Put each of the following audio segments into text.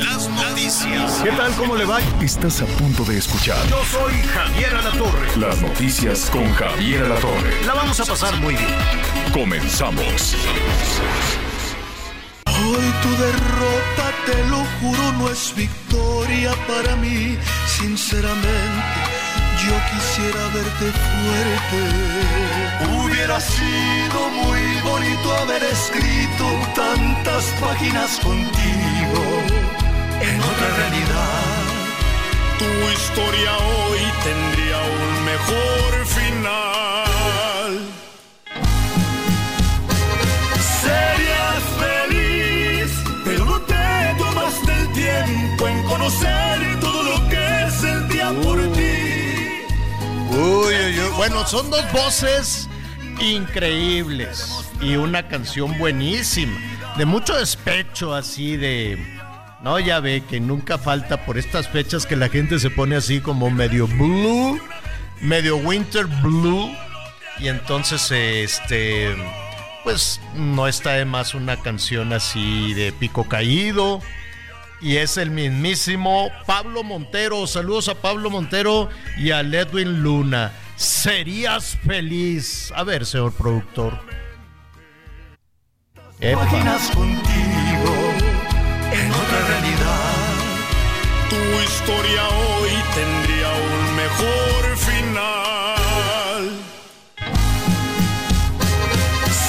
Las noticias. ¿Qué tal? ¿Cómo le va? Estás a punto de escuchar Yo soy Javier Alatorre. las noticias con Javier Alatorre. La vamos a pasar muy bien. Comenzamos. Hoy tu derrota, te lo juro, no es victoria para mí. Sinceramente, yo quisiera verte fuerte. Hubiera sido muy bonito haber escrito tantas páginas contigo en otra realidad. Tu historia hoy tendría un mejor final. Serías feliz, pero no te tomaste el tiempo en conocer todo lo que sentía por ti. Uy, uy, uy. Bueno, son dos voces increíbles y una canción buenísima, de mucho despecho así de... No, ya ve que nunca falta por estas fechas que la gente se pone así como medio blue, medio winter blue. Y entonces, este, pues no está de más una canción así de pico caído. Y es el mismísimo Pablo Montero. Saludos a Pablo Montero y a Ledwin Luna. Serías feliz. A ver, señor productor. Epa. Contigo en otra realidad. Tu historia hoy tendría un mejor final.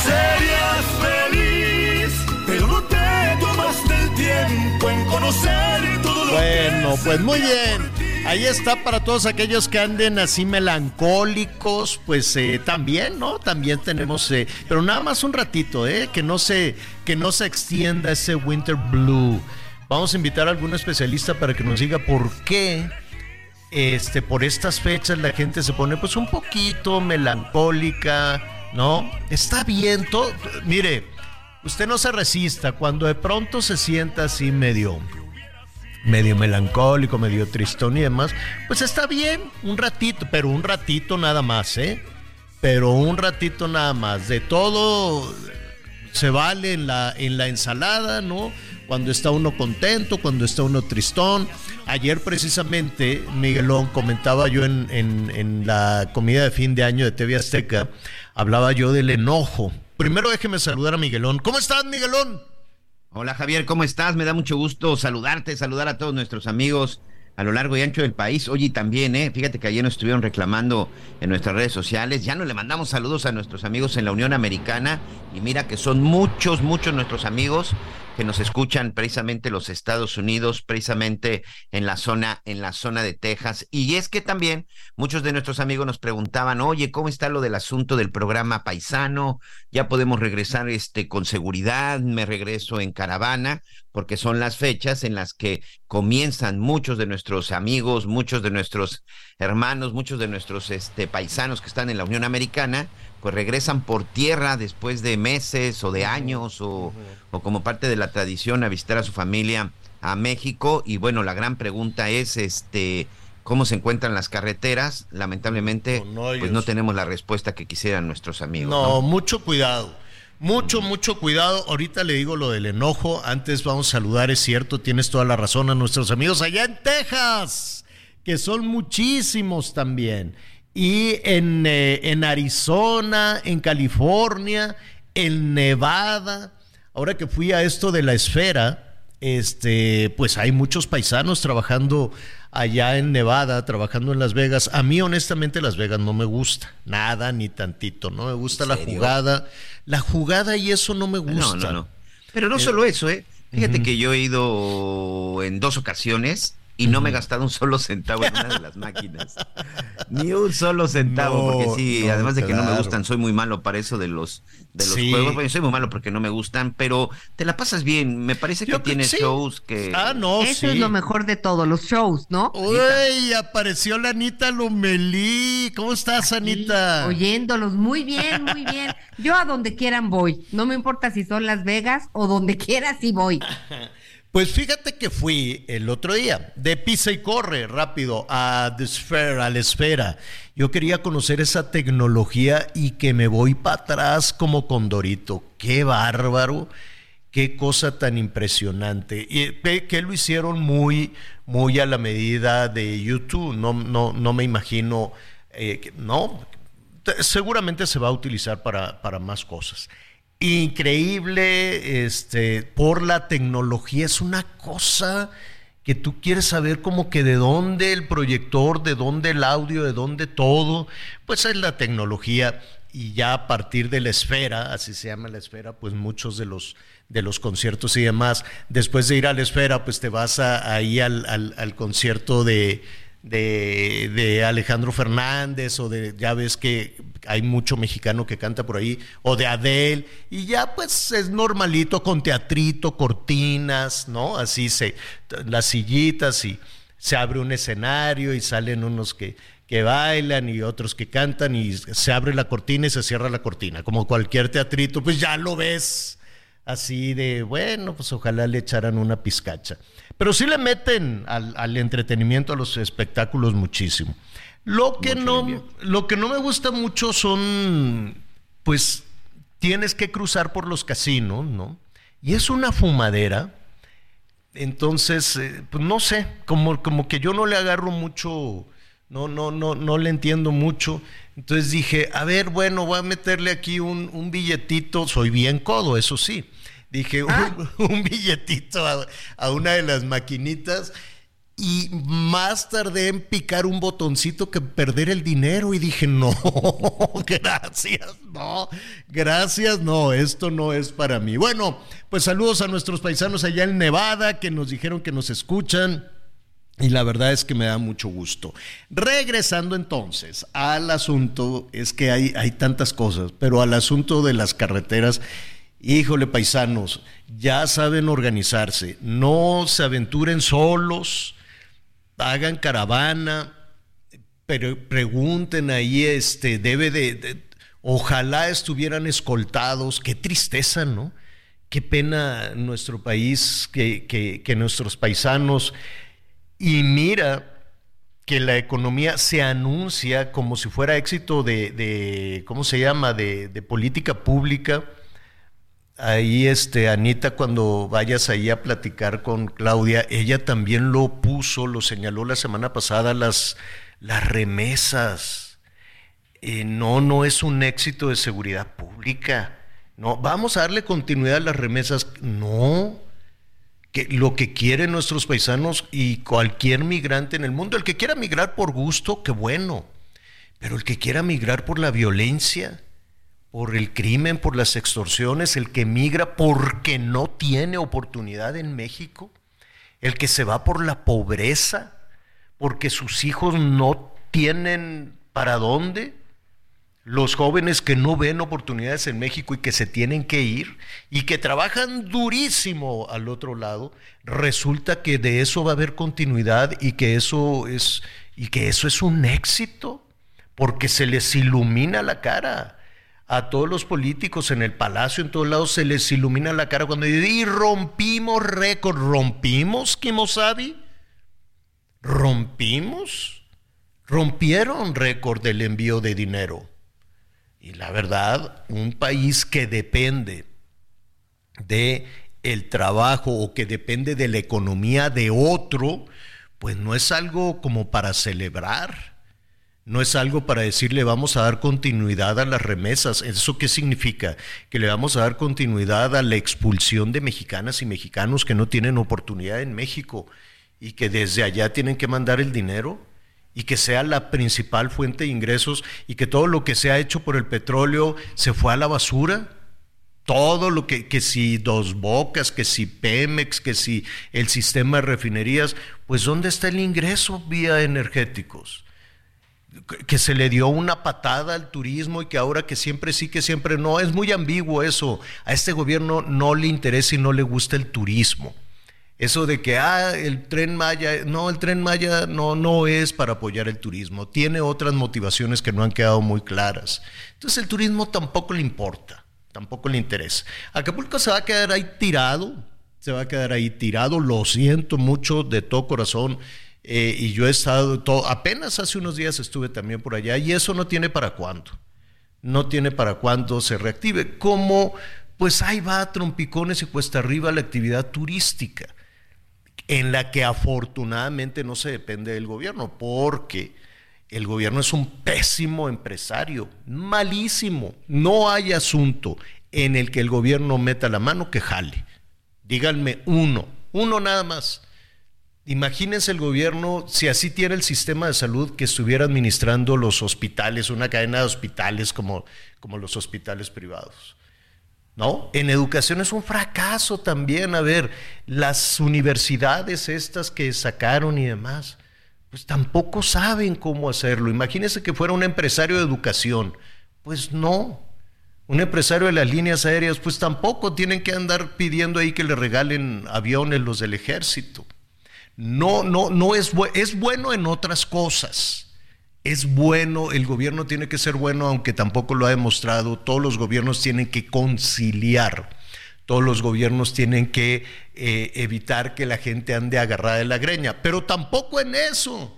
Serías feliz, pero no te tomaste el tiempo en conocer todo lo Bueno, que pues muy bien. Ahí está para todos aquellos que anden así melancólicos, pues eh, también, ¿no? También tenemos, eh, pero nada más un ratito, ¿eh? Que no se, que no se extienda ese winter blue. Vamos a invitar a algún especialista para que nos diga por qué, este, por estas fechas la gente se pone, pues un poquito melancólica, ¿no? Está bien, todo, mire, usted no se resista cuando de pronto se sienta así medio medio melancólico, medio tristón y demás, pues está bien, un ratito, pero un ratito nada más, ¿eh? Pero un ratito nada más. De todo se vale en la, en la ensalada, ¿no? Cuando está uno contento, cuando está uno tristón. Ayer precisamente, Miguelón, comentaba yo en, la comida de fin de año de TV Azteca, hablaba yo del enojo. Primero déjeme saludar a Miguelón. ¿Cómo estás, Miguelón? Hola Javier, ¿cómo estás? Me da mucho gusto saludarte, saludar a todos nuestros amigos a lo largo y ancho del país. Oye, también, ¿eh? Fíjate que ayer nos estuvieron reclamando en nuestras redes sociales. Ya no le mandamos saludos a nuestros amigos en la Unión Americana. Y mira que son muchos, muchos nuestros amigos que nos escuchan precisamente en los Estados Unidos, precisamente en la zona, en la zona de Texas. Y es que también muchos de nuestros amigos nos preguntaban, oye, ¿cómo está lo del asunto del programa paisano? Ya podemos regresar este con seguridad, me regreso en caravana, porque son las fechas en las que comienzan muchos de nuestros amigos, muchos de nuestros hermanos, muchos de nuestros este, paisanos que están en la Unión Americana, pues regresan por tierra después de meses o de años o, o como parte de la tradición a visitar a su familia a México. Y bueno, la gran pregunta es, este, ¿cómo se encuentran las carreteras? Lamentablemente, Con pues no tenemos la respuesta que quisieran nuestros amigos. No, ¿no? mucho cuidado. Mucho, mucho cuidado. Ahorita le digo lo del enojo. Antes vamos a saludar, es cierto, tienes toda la razón a nuestros amigos allá en Texas, que son muchísimos también. Y en, eh, en Arizona, en California, en Nevada. Ahora que fui a esto de la esfera, este, pues hay muchos paisanos trabajando allá en Nevada, trabajando en Las Vegas. A mí, honestamente, Las Vegas no me gusta. Nada, ni tantito. No me gusta la serio? jugada. La jugada y eso no me gusta. No, no, no. Pero no solo eso, ¿eh? Fíjate que yo he ido en dos ocasiones y no me he gastado un solo centavo en una de las máquinas. Ni un solo centavo, No, porque sí, no, además de que no me gustan, soy muy malo para eso de los, de los Sí. juegos. Bueno, soy muy malo porque no me gustan, pero te la pasas bien. Me parece que Yo creo tiene que sí. shows que. Ah, no, Eso sí. es lo mejor de todo, los shows, ¿no? Uy, apareció la Anita Lomelí. ¿Cómo estás, Anita? Oyéndolos, muy bien, muy bien. Yo a donde quieran voy. No me importa si son Las Vegas o donde quiera sí voy. Pues fíjate que fui el otro día de pisa y corre rápido a The Sphere, a la esfera. Yo quería conocer esa tecnología y que me voy para atrás como Condorito. Qué bárbaro, qué cosa tan impresionante. Y que, que lo hicieron muy, muy a la medida de YouTube. No, no, no me imagino, eh, no, te- seguramente se va a utilizar para, para más cosas. Increíble, este, por la tecnología, es una cosa que tú quieres saber como que de dónde el proyector, de dónde el audio, de dónde todo, pues es la tecnología y ya a partir de la esfera, así se llama la esfera, pues muchos de los de los conciertos y demás, después de ir a la esfera, pues te vas a- ahí al, al- al concierto de, de, de Alejandro Fernández o de, ya ves que hay mucho mexicano que canta por ahí, o de Adele, y ya pues es normalito con teatrito, cortinas, ¿no? Así se, las sillitas y se abre un escenario y salen unos que, que bailan y otros que cantan y se abre la cortina y se cierra la cortina, como cualquier teatrito, pues ya lo ves así de, bueno, pues ojalá le echaran una pizcacha. Pero sí le meten al, al entretenimiento, a los espectáculos muchísimo. Lo que, no, lo que no me gusta mucho son, pues, tienes que cruzar por los casinos, ¿no? Y es una fumadera. Entonces, eh, pues no sé, como, como que yo no le agarro mucho, no, no, no, no le entiendo mucho. Entonces dije, a ver, bueno, voy a meterle aquí un, un billetito, soy bien codo, eso sí. Dije, un, un billetito a, a una de las maquinitas y más tardé en picar un botoncito que perder el dinero y dije, no, gracias, no, gracias, no, esto no es para mí. Bueno, pues saludos a nuestros paisanos allá en Nevada que nos dijeron que nos escuchan. Y la verdad es que me da mucho gusto. Regresando entonces al asunto, es que hay, hay tantas cosas, pero al asunto de las carreteras, híjole paisanos, ya saben organizarse, no se aventuren solos, hagan caravana, pero pregunten ahí, este, debe de, ojalá estuvieran escoltados, qué tristeza, ¿no? Qué pena nuestro país, que, que nuestros paisanos, y mira que la economía se anuncia como si fuera éxito de, de ¿cómo se llama?, de, política pública. Ahí, este, Anita, cuando vayas ahí a platicar con Claudia, ella también lo puso, lo señaló la semana pasada, las, las remesas. Eh, no, no es un éxito de seguridad pública. No, vamos a darle continuidad a las remesas. No, que lo que quieren nuestros paisanos y cualquier migrante en el mundo, el que quiera migrar por gusto, qué bueno, pero el que quiera migrar por la violencia, por el crimen, por las extorsiones, el que migra porque no tiene oportunidad en México, el que se va por la pobreza, porque sus hijos no tienen para dónde, los jóvenes que no ven oportunidades en México y que se tienen que ir y que trabajan durísimo al otro lado, resulta que de eso va a haber continuidad y que eso es y que eso es un éxito, porque se les ilumina la cara. A todos los políticos en el palacio, en todos lados, se les ilumina la cara cuando dicen, y rompimos récord, rompimos, Kimosabi, rompimos, rompieron récord del envío de dinero. Y la verdad, un país que depende de el trabajo o que depende de la economía de otro, pues no es algo como para celebrar. No es algo para decirle vamos a dar continuidad a las remesas. ¿Eso qué significa? Que le vamos a dar continuidad a la expulsión de mexicanas y mexicanos que no tienen oportunidad en México y que desde allá tienen que mandar el dinero y que sea la principal fuente de ingresos y que todo lo que se ha hecho por el petróleo se fue a la basura. todo lo que, que si Dos Bocas, que si Pemex, que si el sistema de refinerías, pues ¿dónde está el ingreso vía energéticos? que se le dio una patada al turismo y que ahora que siempre sí, que siempre no. Es muy ambiguo eso. A este gobierno no le interesa y no le gusta el turismo. Eso de que, ah, el tren Maya, no, el tren Maya no, no es para apoyar el turismo. Tiene otras motivaciones que no han quedado muy claras. Entonces el turismo tampoco le importa, tampoco le interesa. Acapulco se va a quedar ahí tirado, se va a quedar ahí tirado, lo siento mucho de todo corazón. Eh, y yo he estado, todo, apenas hace unos días estuve también por allá y eso no tiene para cuándo. No tiene para cuándo se reactive. Como, pues ahí va a trompicones y cuesta arriba la actividad turística, en la que afortunadamente no se depende del gobierno, porque el gobierno es un pésimo empresario, malísimo. No hay asunto en el que el gobierno meta la mano que jale. Díganme uno, uno nada más Imagínense el gobierno, si así tiene el sistema de salud, que estuviera administrando los hospitales, una cadena de hospitales como, como los hospitales privados. ¿No? En educación es un fracaso también. A ver, las universidades estas que sacaron y demás, pues tampoco saben cómo hacerlo. Imagínense que fuera un empresario de educación. Pues no. Un empresario de las líneas aéreas, pues tampoco tienen que andar pidiendo ahí que le regalen aviones los del ejército. No, no, no es, es bueno en otras cosas. Es bueno, el gobierno tiene que ser bueno, aunque tampoco lo ha demostrado. Todos los gobiernos tienen que conciliar. Todos los gobiernos tienen que eh, evitar que la gente ande agarrada de la greña. Pero tampoco en eso.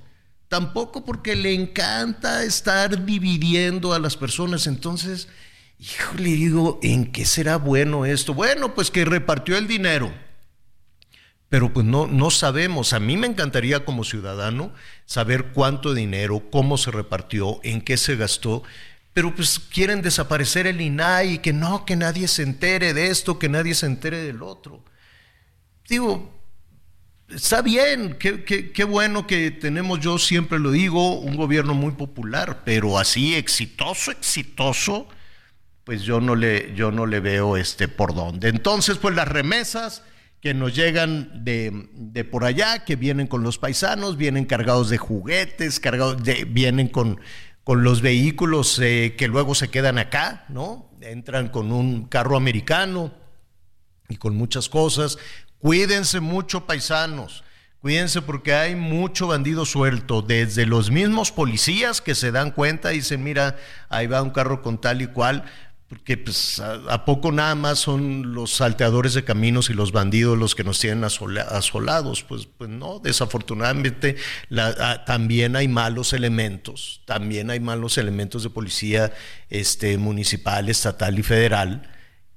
Tampoco porque le encanta estar dividiendo a las personas. Entonces, le digo, ¿en qué será bueno esto? Bueno, pues que repartió el dinero pero pues no, no sabemos. A mí me encantaría como ciudadano saber cuánto dinero, cómo se repartió, en qué se gastó, pero pues quieren desaparecer el INAI y que no, que nadie se entere de esto, que nadie se entere del otro. Digo, está bien, qué, qué, bueno que tenemos, yo siempre lo digo, un gobierno muy popular, pero así exitoso, exitoso, pues yo no le, yo no le veo este por dónde. Entonces, pues las remesas que nos llegan de, por allá, que vienen con los paisanos, vienen cargados de juguetes, cargados de, vienen con, con los vehículos eh, que luego se quedan acá, ¿no? Entran con un carro americano y con muchas cosas. Cuídense mucho, paisanos. Cuídense porque hay mucho bandido suelto, desde los mismos policías que se dan cuenta y dicen, mira, ahí va un carro con tal y cual, porque pues a, poco nada más son los salteadores de caminos y los bandidos los que nos tienen asolados, pues, pues no, desafortunadamente también hay malos elementos, también hay malos elementos de policía este, municipal, estatal y federal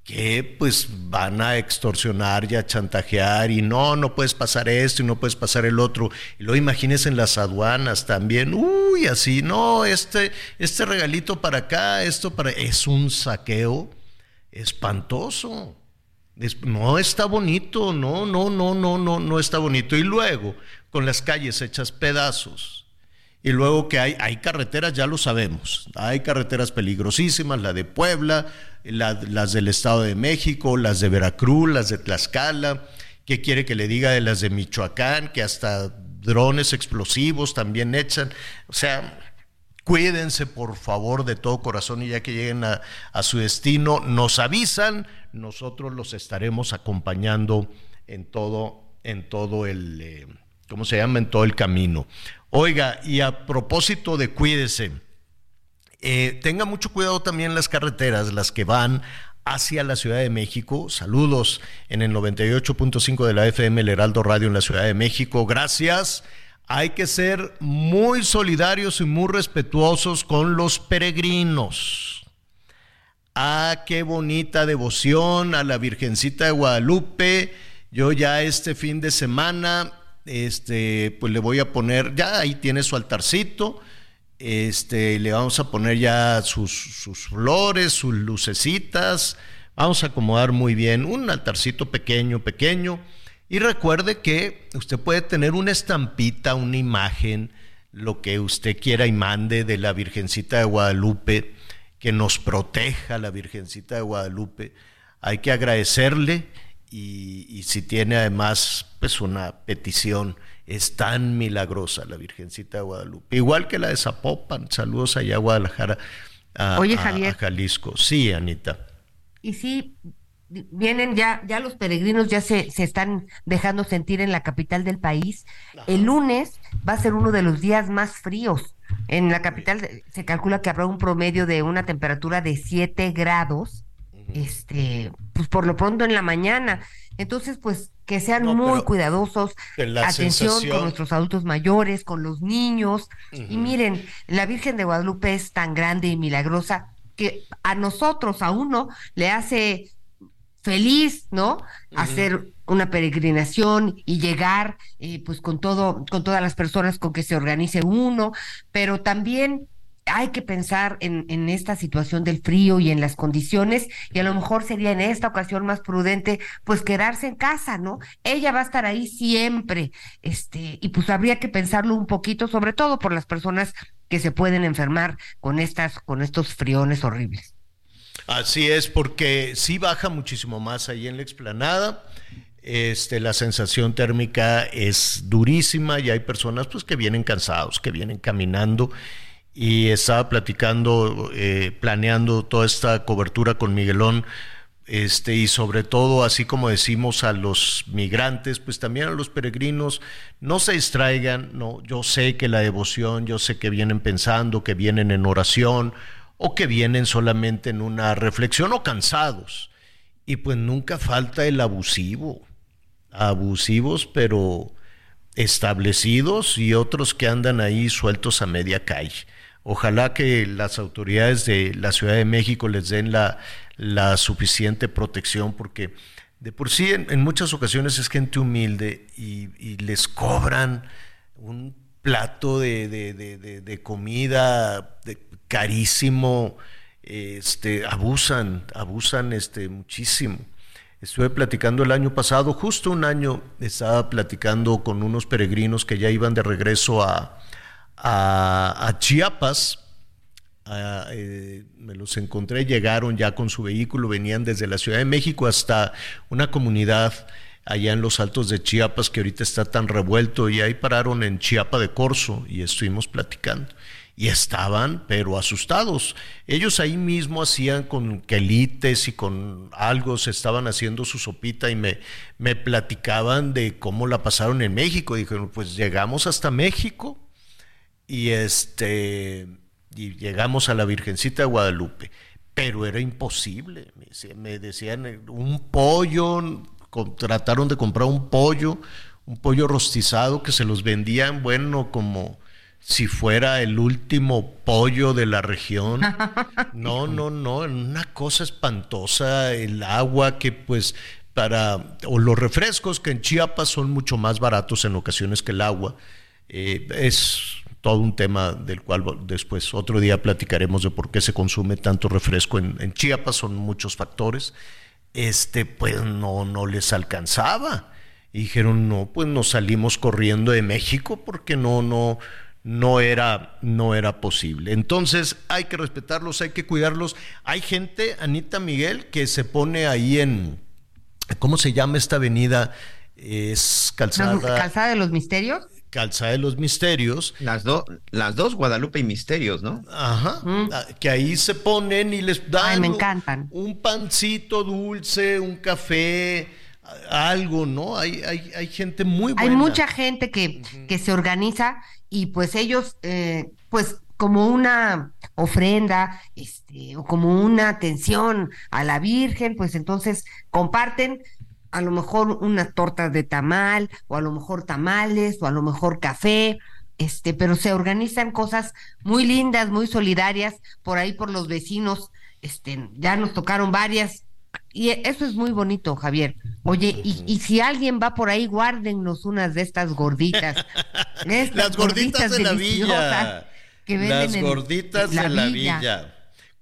que pues van a extorsionar y a chantajear y no, no puedes pasar esto y no puedes pasar el otro. Y luego imagínense en las aduanas también, uy, así, no, este, este regalito para acá, esto para... Es un saqueo espantoso. no está bonito, no, no, no, no, no, no está bonito. Y luego, con las calles hechas pedazos, y luego que hay, hay carreteras, ya lo sabemos, hay carreteras peligrosísimas, la de Puebla, las del Estado de México, las de Veracruz, las de Tlaxcala, ¿qué quiere que le diga de las de Michoacán, que hasta drones explosivos también echan? O sea, cuídense por favor de todo corazón y ya que lleguen a, su destino, nos avisan, nosotros los estaremos acompañando en todo, en todo el, eh, ¿cómo se llama? En todo el camino. Oiga, y a propósito de cuídese, eh, tenga mucho cuidado también las carreteras, las que van hacia la Ciudad de México. Saludos en el 98.5 de la FM, el Heraldo Radio en la Ciudad de México. Gracias. Hay que ser muy solidarios y muy respetuosos con los peregrinos. Ah, qué bonita devoción a la Virgencita de Guadalupe. Yo ya este fin de semana este, pues le voy a poner, ya ahí tiene su altarcito, este, le vamos a poner ya sus, flores, sus lucecitas, vamos a acomodar muy bien un altarcito pequeño, pequeño, y recuerde que usted puede tener una estampita, una imagen, lo que usted quiera y mande de la Virgencita de Guadalupe, que nos proteja la Virgencita de Guadalupe. Hay que agradecerle y, y si tiene además pues una petición, es tan milagrosa la Virgencita de Guadalupe, igual que la de Zapopan, saludos allá a Guadalajara, a, Oye, Javier. a Jalisco, sí, Anita. Y sí, vienen ya, ya los peregrinos ya se, se están dejando sentir en la capital del país. El lunes va a ser uno de los días más fríos. En la capital se calcula que habrá un promedio de una temperatura de 7 grados, este, pues por lo pronto en la mañana. Entonces, pues que sean No, muy cuidadosos, atención sensación- con nuestros adultos mayores, con los niños. Y miren, la Virgen de Guadalupe es tan grande y milagrosa que a nosotros, a uno, le hace feliz, ¿no? Hacer una peregrinación y llegar, eh, pues con todo, con todas las personas con que se organice uno, pero también hay que pensar en, esta situación del frío y en las condiciones, y a lo mejor sería en esta ocasión más prudente, pues quedarse en casa, ¿no? Ella va a estar ahí siempre, este, y pues habría que pensarlo un poquito, sobre todo por las personas que se pueden enfermar con estas, con estos friones horribles. Así es, porque sí baja muchísimo más ahí en la explanada. Este, la sensación térmica es durísima y hay personas pues, que vienen cansados, que vienen caminando. Y estaba platicando, eh, planeando toda esta cobertura con Miguelón. Este, y sobre todo, así como decimos a los migrantes, pues también a los peregrinos, no se distraigan, no, yo sé que la devoción, yo sé que vienen pensando, que vienen en oración, o que vienen solamente en una reflexión o cansados. Y pues nunca falta el abusivo, abusivos pero establecidos y otros que andan ahí sueltos a media calle. Ojalá que las autoridades de la Ciudad de México les den la, suficiente protección porque de por sí en, muchas ocasiones es gente humilde y, les cobran un plato de, comida carísimo, este, abusan, abusan este, muchísimo. Estuve platicando el año pasado, justo un año, estaba platicando con unos peregrinos que ya iban de regreso a, a, Chiapas. eh, me los encontré, llegaron ya con su vehículo, venían desde la Ciudad de México hasta una comunidad allá en los altos de Chiapas que ahorita está tan revuelto y ahí pararon en Chiapa de Corzo y estuvimos platicando y estaban pero asustados. Ellos ahí mismo hacían con quelites y con algo, se estaban haciendo su sopita y me, me platicaban de cómo la pasaron en México. Dijeron, pues llegamos hasta México y este y llegamos a la Virgencita de Guadalupe, pero era imposible. Me decían, decían un pollo, trataron de comprar un pollo, un pollo rostizado que se los vendían, bueno, como si fuera el último pollo de la región. No, no, no, una cosa espantosa, el agua que pues para, o los refrescos que en Chiapas son mucho más baratos en ocasiones que el agua. Eh, es todo un tema del cual después otro día platicaremos de por qué se consume tanto refresco en, Chiapas, son muchos factores. Este, pues no, no les alcanzaba. Dijeron, no, pues nos salimos corriendo de México porque no, no, no era, no era posible. Entonces hay que respetarlos, hay que cuidarlos. Hay gente, Anita Miguel, que se pone ahí en, ¿cómo se llama esta avenida? Es calzada, ¿Calzada de los misterios? Calzada de los misterios. Las, dos las dos, Guadalupe y Misterios, ¿no? Ajá, ah, que ahí se ponen y les dan Ay, me un- encantan. un pancito dulce, un café, algo, ¿no? Hay, hay, hay gente muy buena. Hay mucha gente que, que se organiza y pues ellos, eh, pues como una ofrenda, este, o como una atención a la Virgen, pues entonces comparten a lo mejor una torta de tamal, o a lo mejor tamales, o a lo mejor café, este, pero se organizan cosas muy lindas, muy solidarias, por ahí por los vecinos, este, ya nos tocaron varias, y eso es muy bonito, Javier. Oye, y, y si alguien va por ahí, guárdennos unas de estas gorditas. Estas Las gorditas de la villa. que venden Las en- gorditas en de la villa.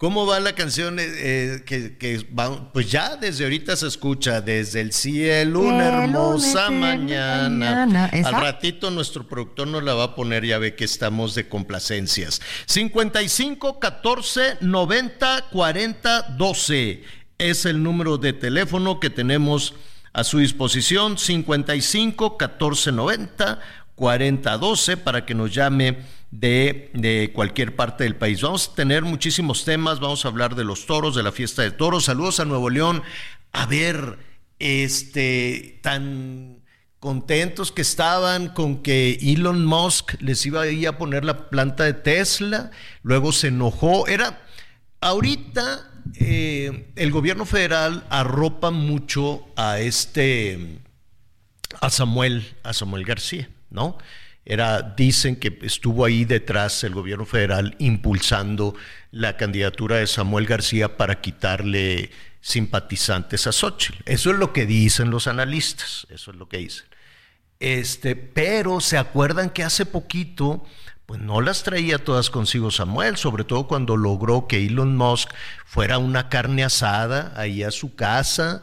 ¿Cómo va la canción? eh, eh, que, que va- pues ya desde ahorita se escucha, desde el cielo, una hermosa mañana. mañana. Al ratito nuestro productor nos la va a poner, ya ve que estamos de complacencias. 55 14 90 40 12. es el número de teléfono que tenemos a su disposición, 55 1490 4012 para que nos llame de, de, cualquier parte del país. Vamos a tener muchísimos temas, vamos a hablar de los toros, de la fiesta de toros. Saludos a Nuevo León. A ver, este, tan contentos que estaban con que Elon Musk les iba a ir a poner la planta de Tesla, luego se enojó. Era, ahorita eh, el gobierno federal arropa mucho a este, a Samuel, a Samuel García, ¿no? Era, dicen que estuvo ahí detrás el gobierno federal impulsando la candidatura de Samuel García para quitarle simpatizantes a Xochitl. Eso es lo que dicen los analistas, eso es lo que dicen. Este, pero se acuerdan que hace poquito, pues no las traía todas consigo Samuel, sobre todo cuando logró que Elon Musk fuera una carne asada ahí a su casa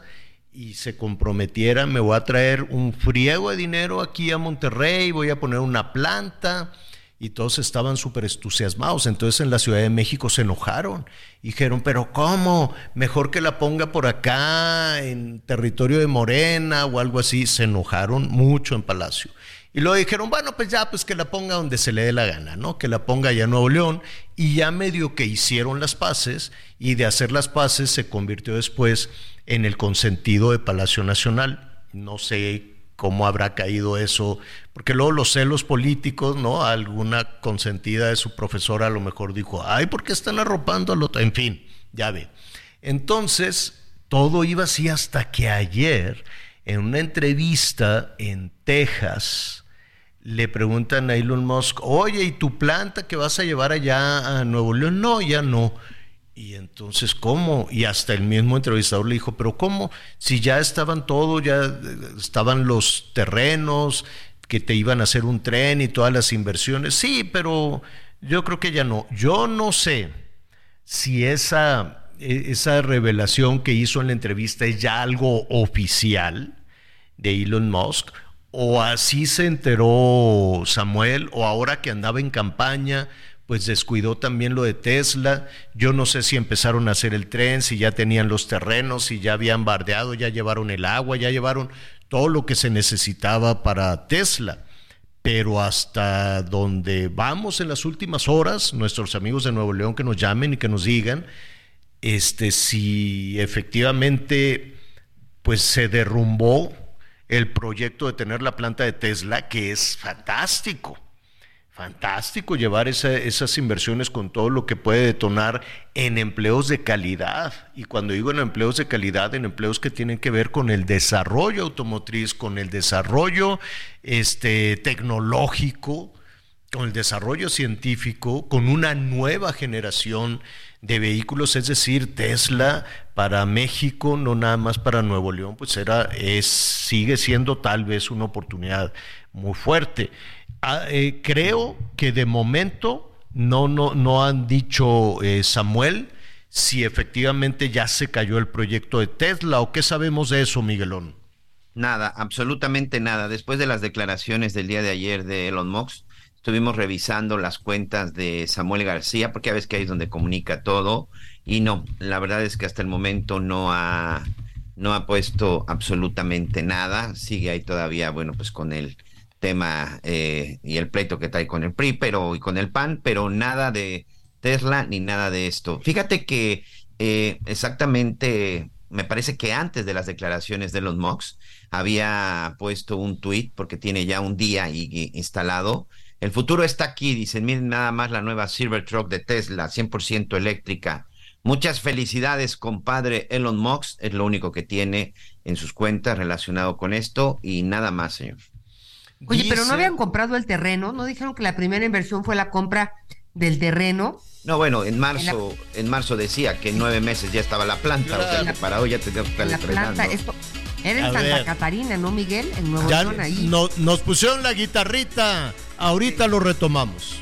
y se comprometiera, me voy a traer un friego de dinero aquí a Monterrey, voy a poner una planta y todos estaban súper entusiasmados. Entonces en la Ciudad de México se enojaron dijeron, pero ¿cómo? Mejor que la ponga por acá en territorio de Morena o algo así. Se enojaron mucho en Palacio. Y luego dijeron, bueno, pues ya, pues que la ponga donde se le dé la gana, ¿no? Que la ponga allá en Nuevo León. Y ya medio que hicieron las paces y de hacer las paces se convirtió después en el consentido de Palacio Nacional. No sé cómo habrá caído eso, porque luego los celos políticos, ¿no? Alguna consentida de su profesora a lo mejor dijo, ay, ¿por qué están arropando al otro? En fin, ya ve. Entonces, todo iba así hasta que ayer, en una entrevista en Texas, le preguntan a Elon Musk, oye, ¿y tu planta que vas a llevar allá a Nuevo León? No, ya no. Y entonces, ¿cómo? Y hasta el mismo entrevistador le dijo, pero ¿cómo? Si ya estaban todos, ya eh, estaban los terrenos, que te iban a hacer un tren y todas las inversiones. Sí, pero yo creo que ya no. Yo no sé si esa, e, esa revelación que hizo en la entrevista es ya algo oficial de Elon Musk, o así se enteró Samuel, o ahora que andaba en campaña pues descuidó también lo de Tesla. Yo no sé si empezaron a hacer el tren, si ya tenían los terrenos, si ya habían bardeado, ya llevaron el agua, ya llevaron todo lo que se necesitaba para Tesla. Pero hasta donde vamos en las últimas horas, nuestros amigos de Nuevo León que nos llamen y que nos digan este, si efectivamente pues se derrumbó el proyecto de tener la planta de Tesla, que es fantástico Fantástico llevar esas inversiones con todo lo que puede detonar en empleos de calidad. Y cuando digo en empleos de calidad, en empleos que tienen que ver con el desarrollo automotriz, con el desarrollo este, tecnológico, con el desarrollo científico, con una nueva generación de vehículos, es decir, Tesla para México, no nada más para Nuevo León, pues era, es, sigue siendo tal vez una oportunidad muy fuerte. Ah, eh, creo que de momento no, no, no han dicho eh, Samuel si efectivamente ya se cayó el proyecto de Tesla o qué sabemos de eso, Miguelón. Nada, absolutamente nada. Después de las declaraciones del día de ayer de Elon Musk, estuvimos revisando las cuentas de Samuel García, porque a veces que ahí es donde comunica todo, y no, la verdad es que hasta el momento no ha, no ha puesto absolutamente nada, sigue ahí todavía, bueno, pues con el tema eh, y el pleito que trae con el PRI pero, y con el PAN, pero nada de Tesla ni nada de esto. Fíjate que eh, exactamente, me parece que antes de las declaraciones de los MOX había puesto un tweet porque tiene ya un día instalado. El futuro está aquí, dicen, miren nada más la nueva Cybertruck de Tesla, 100% eléctrica. Muchas felicidades, compadre Elon Musk, es lo único que tiene en sus cuentas relacionado con esto y nada más, señor. Oye, pero no habían comprado el terreno, ¿no dijeron que la primera inversión fue la compra del terreno? No, bueno, en marzo, en, marzo decía que en nueve meses ya estaba la planta, o sea que para hoy ya tenía que estar La planta, esto, era en Santa Catarina, ¿no, Miguel? En Nuevo León, ahí. nos pusieron la guitarrita, ahorita lo retomamos.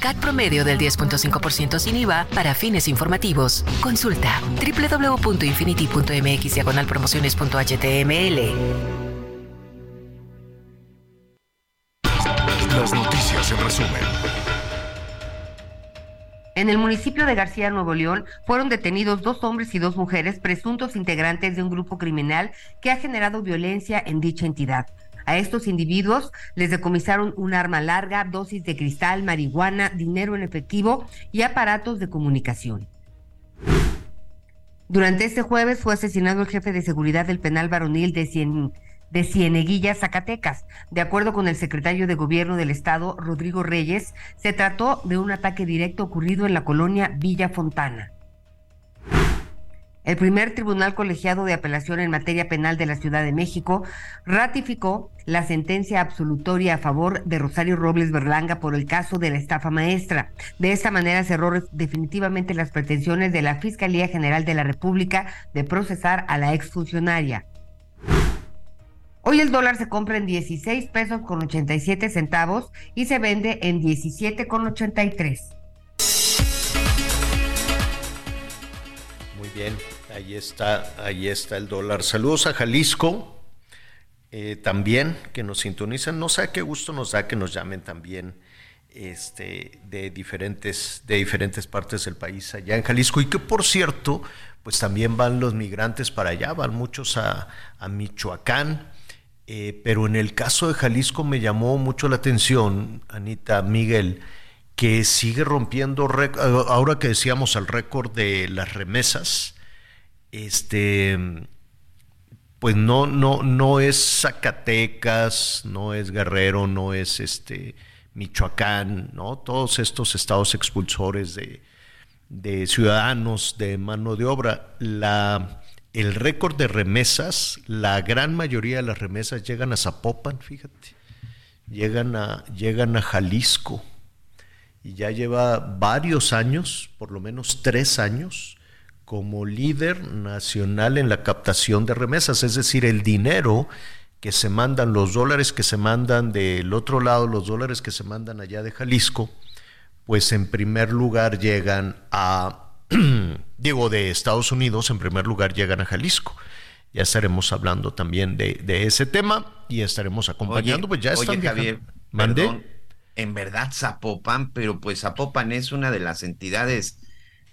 CAT promedio del 10.5% sin IVA para fines informativos. Consulta www.infinity.mx diagonal promociones.html. Las noticias en resumen. En el municipio de García, Nuevo León, fueron detenidos dos hombres y dos mujeres presuntos integrantes de un grupo criminal que ha generado violencia en dicha entidad. A estos individuos les decomisaron un arma larga, dosis de cristal, marihuana, dinero en efectivo y aparatos de comunicación. Durante este jueves fue asesinado el jefe de seguridad del penal varonil de, de Cieneguilla, Zacatecas. De acuerdo con el secretario de Gobierno del Estado, Rodrigo Reyes, se trató de un ataque directo ocurrido en la colonia Villa Fontana. El primer tribunal colegiado de apelación en materia penal de la Ciudad de México ratificó la sentencia absolutoria a favor de Rosario Robles Berlanga por el caso de la estafa maestra. De esta manera cerró definitivamente las pretensiones de la Fiscalía General de la República de procesar a la exfuncionaria. Hoy el dólar se compra en 16 pesos con 87 centavos y se vende en 17 con 83. Bien, ahí está, ahí está el dólar. Saludos a Jalisco, eh, también que nos sintonizan. No sé qué gusto nos da que nos llamen también este, de, diferentes, de diferentes partes del país allá en Jalisco. Y que por cierto, pues también van los migrantes para allá, van muchos a, Michoacán. Eh, pero en el caso de Jalisco me llamó mucho la atención, Anita, Miguel, que sigue rompiendo, ahora que decíamos el récord de las remesas, este, pues no, no, no es Zacatecas, no es Guerrero, no es este Michoacán, ¿no? Todos estos estados expulsores de, de ciudadanos de mano de obra. La, el récord de remesas, la gran mayoría de las remesas llegan a Zapopan, fíjate, llegan a, llegan a Jalisco y ya lleva varios años, por lo menos tres años, como líder nacional en la captación de remesas, es decir, el dinero que se mandan, los dólares que se mandan del otro lado, los dólares que se mandan allá de Jalisco, pues en primer lugar llegan a, digo, de Estados Unidos, en primer lugar llegan a Jalisco. Ya estaremos hablando también de, de ese tema y estaremos acompañando, Oye, pues ya están oye, en verdad Zapopan, pero pues Zapopan es una de las entidades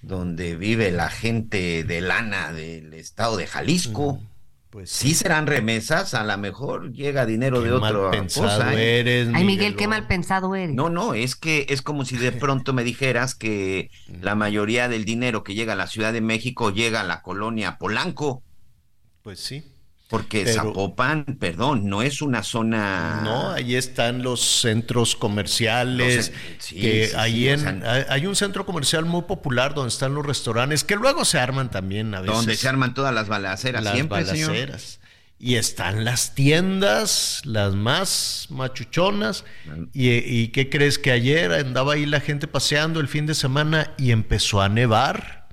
donde vive la gente de lana del estado de Jalisco. Pues sí serán remesas, a lo mejor llega dinero Qué de mal otra pensado cosa. ¿eh? eres, Ay, Miguel, qué mal pensado eres. No, no, es que es como si de pronto me dijeras que la mayoría del dinero que llega a la Ciudad de México llega a la colonia Polanco, Pues sí. Porque Pero- Zapopan, perdón, no es una zona No, ahí están los centros comerciales. Los sí, que sí, ahí sí, o en, sea- hay- un centro comercial muy popular donde están los restaurantes que luego se arman también a veces. donde se arman todas las balaceras las siempre, señor. balaceras. Y están las tiendas, las más machuchonas. Y, ¿Y qué crees que ayer andaba ahí la gente paseando el fin de semana y empezó a nevar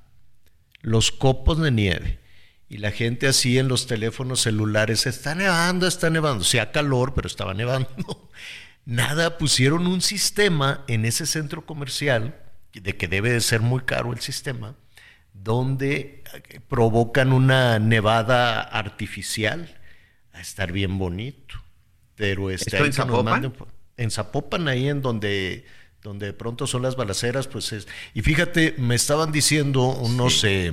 los copos de nieve? Y la gente así en los teléfonos celulares, está nevando, está nevando. Sea calor, pero estaba nevando. nada, pusieron un sistema en ese centro comercial, de que debe de ser muy caro el sistema, donde eh, provocan una nevada artificial a estar bien bonito. Pero está en Zapopan? en Zapopan, ahí en donde, donde de pronto son las balaceras, pues es. Y fíjate, me estaban diciendo unos, eh,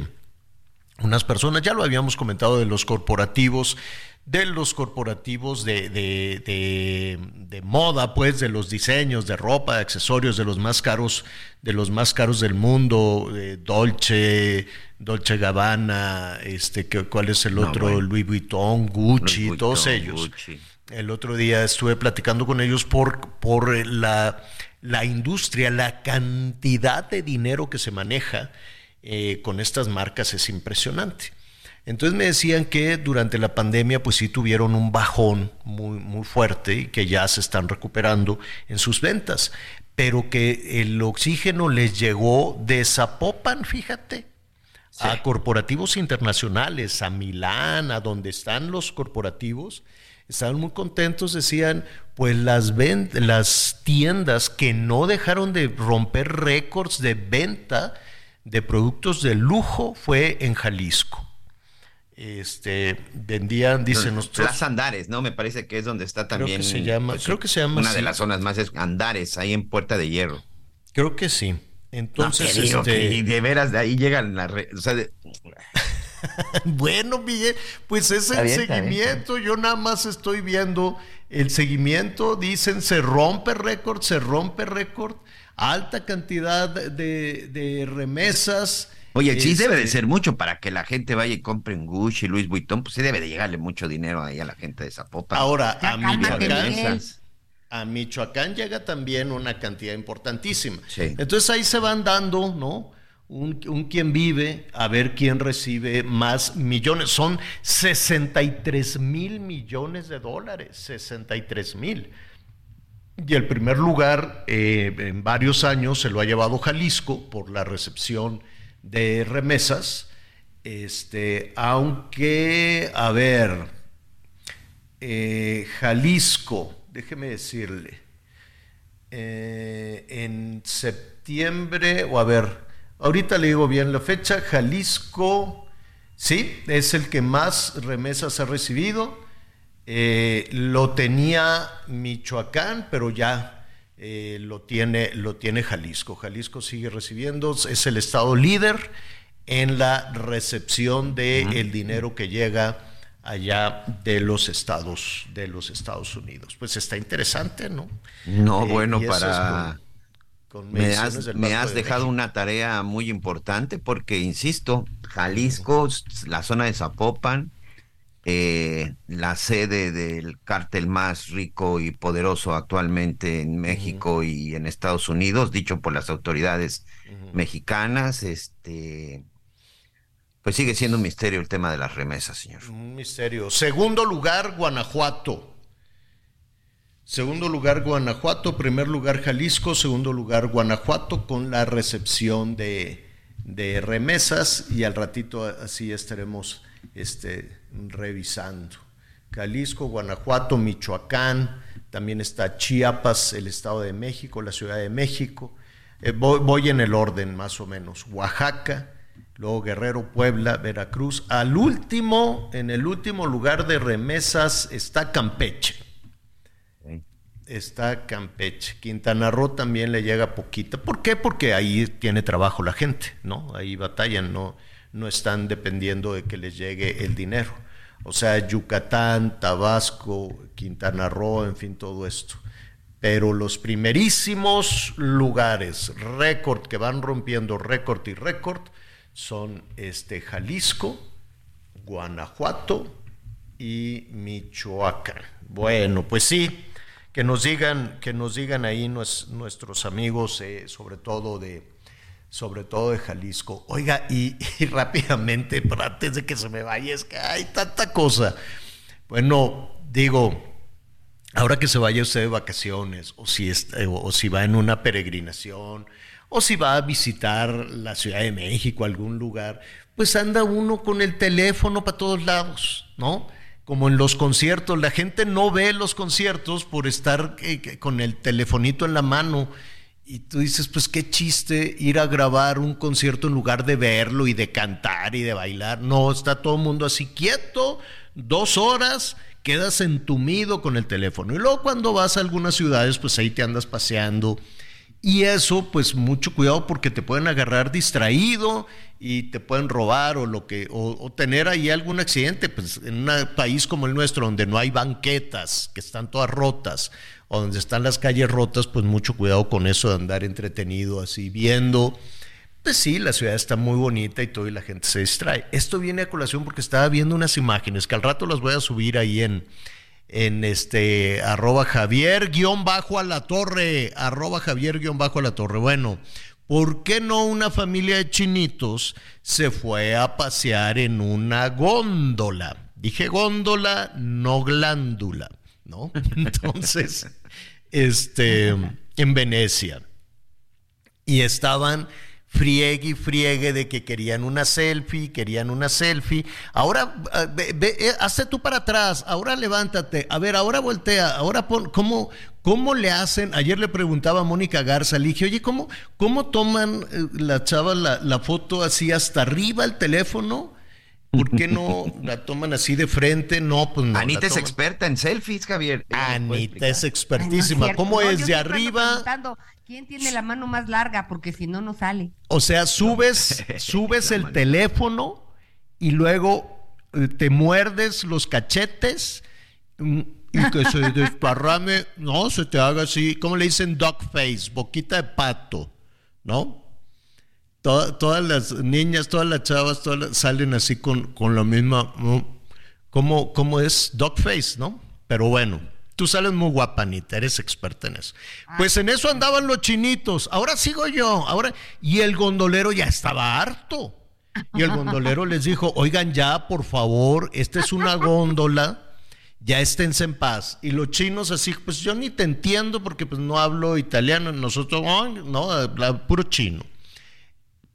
unas personas, ya lo habíamos comentado de los corporativos, de los corporativos de, de, de, moda, pues, de los diseños, de ropa, de accesorios, de los más caros, de los más caros del mundo, Dolce, Dolce Gabbana, este, ¿cuál es el otro? Louis Vuitton, Gucci, todos ellos. El otro día estuve platicando con ellos por, por la, la industria, la cantidad de dinero que se maneja eh, con estas marcas es impresionante. Entonces me decían que durante la pandemia pues sí tuvieron un bajón muy, muy fuerte y que ya se están recuperando en sus ventas, pero que el oxígeno les llegó de Zapopan, fíjate, a corporativos internacionales, a Milán, a donde están los corporativos, estaban muy contentos, decían, pues las, las tiendas que no dejaron de romper récords de venta de productos de lujo fue en Jalisco este, vendían, dicen nosotros. Plaza Andares, ¿no? Me parece que es donde está también. Creo que se llama, pues, creo que se llama Una de las zonas más es Andares, ahí en Puerta de Hierro. Creo que sí. Entonces, este... de veras de ahí llegan las. O sea, bueno, Miguel, pues es el seguimiento. Yo nada más estoy viendo el seguimiento. Dicen se rompe récord, se rompe récord. Alta cantidad de, de remesas Oye, sí debe de este ser mucho para que la gente vaya y compre un Gucci, Luis Vuitton, pues sí debe de llegarle mucho dinero ahí a la gente de Zapopan. Ahora, a Michoacán, a Michoacán llega también una cantidad importantísima. Entonces ahí se van dando, ¿no? Un, un, quien vive, a ver quién recibe más millones. Son 63 mil millones de dólares, 63 mil. Y el primer lugar eh, en varios años se lo ha llevado Jalisco por la recepción de remesas, este, aunque, a ver, eh, Jalisco, déjeme decirle, eh, en septiembre, o a ver, ahorita le digo bien la fecha, Jalisco, sí, es el que más remesas ha recibido, eh, lo tenía Michoacán, pero ya eh, lo, tiene, lo tiene Jalisco. Jalisco sigue recibiendo, es el estado líder en la recepción del el dinero que llega allá de los estados de los Estados Unidos. Pues está interesante, ¿no? No, eh, bueno, para me has, me has dejado una tarea muy importante porque, insisto, Jalisco, la zona de Zapopan, eh, la sede del cártel más rico y poderoso actualmente en México y en Estados Unidos, dicho por las autoridades mexicanas, este pues sigue siendo un misterio el tema de las remesas, señor. Un misterio. Segundo lugar, Guanajuato. Segundo lugar, Guanajuato. Primer lugar, Jalisco. Segundo lugar, Guanajuato, con la recepción de, de remesas. Y al ratito así estaremos este, revisando. Jalisco, Guanajuato, Michoacán, también está Chiapas, el Estado de México, la Ciudad de México. Eh, voy, en el orden más o menos. Oaxaca, luego Guerrero, Puebla, Veracruz. Al último, en el último lugar de remesas está Campeche. Está Campeche. Quintana Roo también le llega poquita. ¿Por qué? Porque ahí tiene trabajo la gente, ¿no? Ahí batallan, no no están dependiendo de que les llegue el dinero. O sea, Yucatán, Tabasco, Quintana Roo, en fin, todo esto. Pero los primerísimos lugares, récord, que van rompiendo récord y récord, son este Jalisco, Guanajuato y Michoacán. Bueno, pues sí, que nos digan, que nos digan ahí nuestros amigos, eh, sobre todo de, sobre todo de Jalisco. Oiga, y, rápidamente, pero antes de que se me vaya, es que hay tanta cosa. Bueno, digo, ahora que se vaya usted de vacaciones, o si, o si va en una peregrinación, o si va a visitar la Ciudad de México, algún lugar, pues anda uno con el teléfono para todos lados, ¿no? como en los conciertos, la gente no ve los conciertos por estar eh, con el telefonito en la mano. Y tú dices, pues qué chiste ir a grabar un concierto en lugar de verlo y de cantar y de bailar. No, está todo el mundo así quieto, dos horas, quedas entumido con el teléfono. Y luego cuando vas a algunas ciudades, pues ahí te andas paseando y eso, pues mucho cuidado porque te pueden agarrar distraído y te pueden robar o lo que, o, tener ahí algún accidente, pues en un país como el nuestro, donde no hay banquetas, que están todas rotas, o donde están las calles rotas, pues mucho cuidado con eso de andar entretenido así, viendo. Pues sí, la ciudad está muy bonita y todo, y la gente se distrae. Esto viene a colación porque estaba viendo unas imágenes que al rato las voy a subir ahí en, en este arroba Javier guion bajo a la torre, arroba Javier guion bajo a la torre. Bueno, ¿por qué no una familia de chinitos se fue a pasear en una góndola? Dije góndola, no glándula, ¿no? Entonces, este, en Venecia. Y estaban friegue y friegue de que querían una selfie, querían una selfie. Ahora, ah, ve, eh, hazte tú para atrás, ahora levántate, a ver, ahora voltea, ahora pon, ¿cómo, cómo le hacen? Ayer le preguntaba a Mónica Garza, le dije, oye, ¿cómo, cómo toman eh, la chava la, foto así hasta arriba el teléfono? ¿Por qué no la toman así de frente? No, pues no. Anita es experta en selfies, Javier. Anita es expertísima. ¿Cómo es? De arriba. ¿Quién tiene la mano más larga? Porque si no, no sale. O sea, subes, subes el teléfono y luego eh, te muerdes los cachetes mm, y que se desparrame, no, se te haga así, ¿cómo le dicen dog face? Boquita de pato, ¿no? Todas las niñas, todas las chavas, todas salen así con, con la misma, ¿cómo, ¿cómo es? Dog face, ¿no? Pero bueno. Tú sales muy guapa, Anita, eres experta en eso. Ah. Pues en eso andaban los chinitos. Ahora sigo yo. Ahora, y el gondolero ya estaba harto. Y el gondolero les dijo, oigan ya, por favor, esta es una góndola, ya esténse en paz. Y los chinos así, pues yo ni te entiendo porque pues no hablo italiano, nosotros, no, habla puro chino.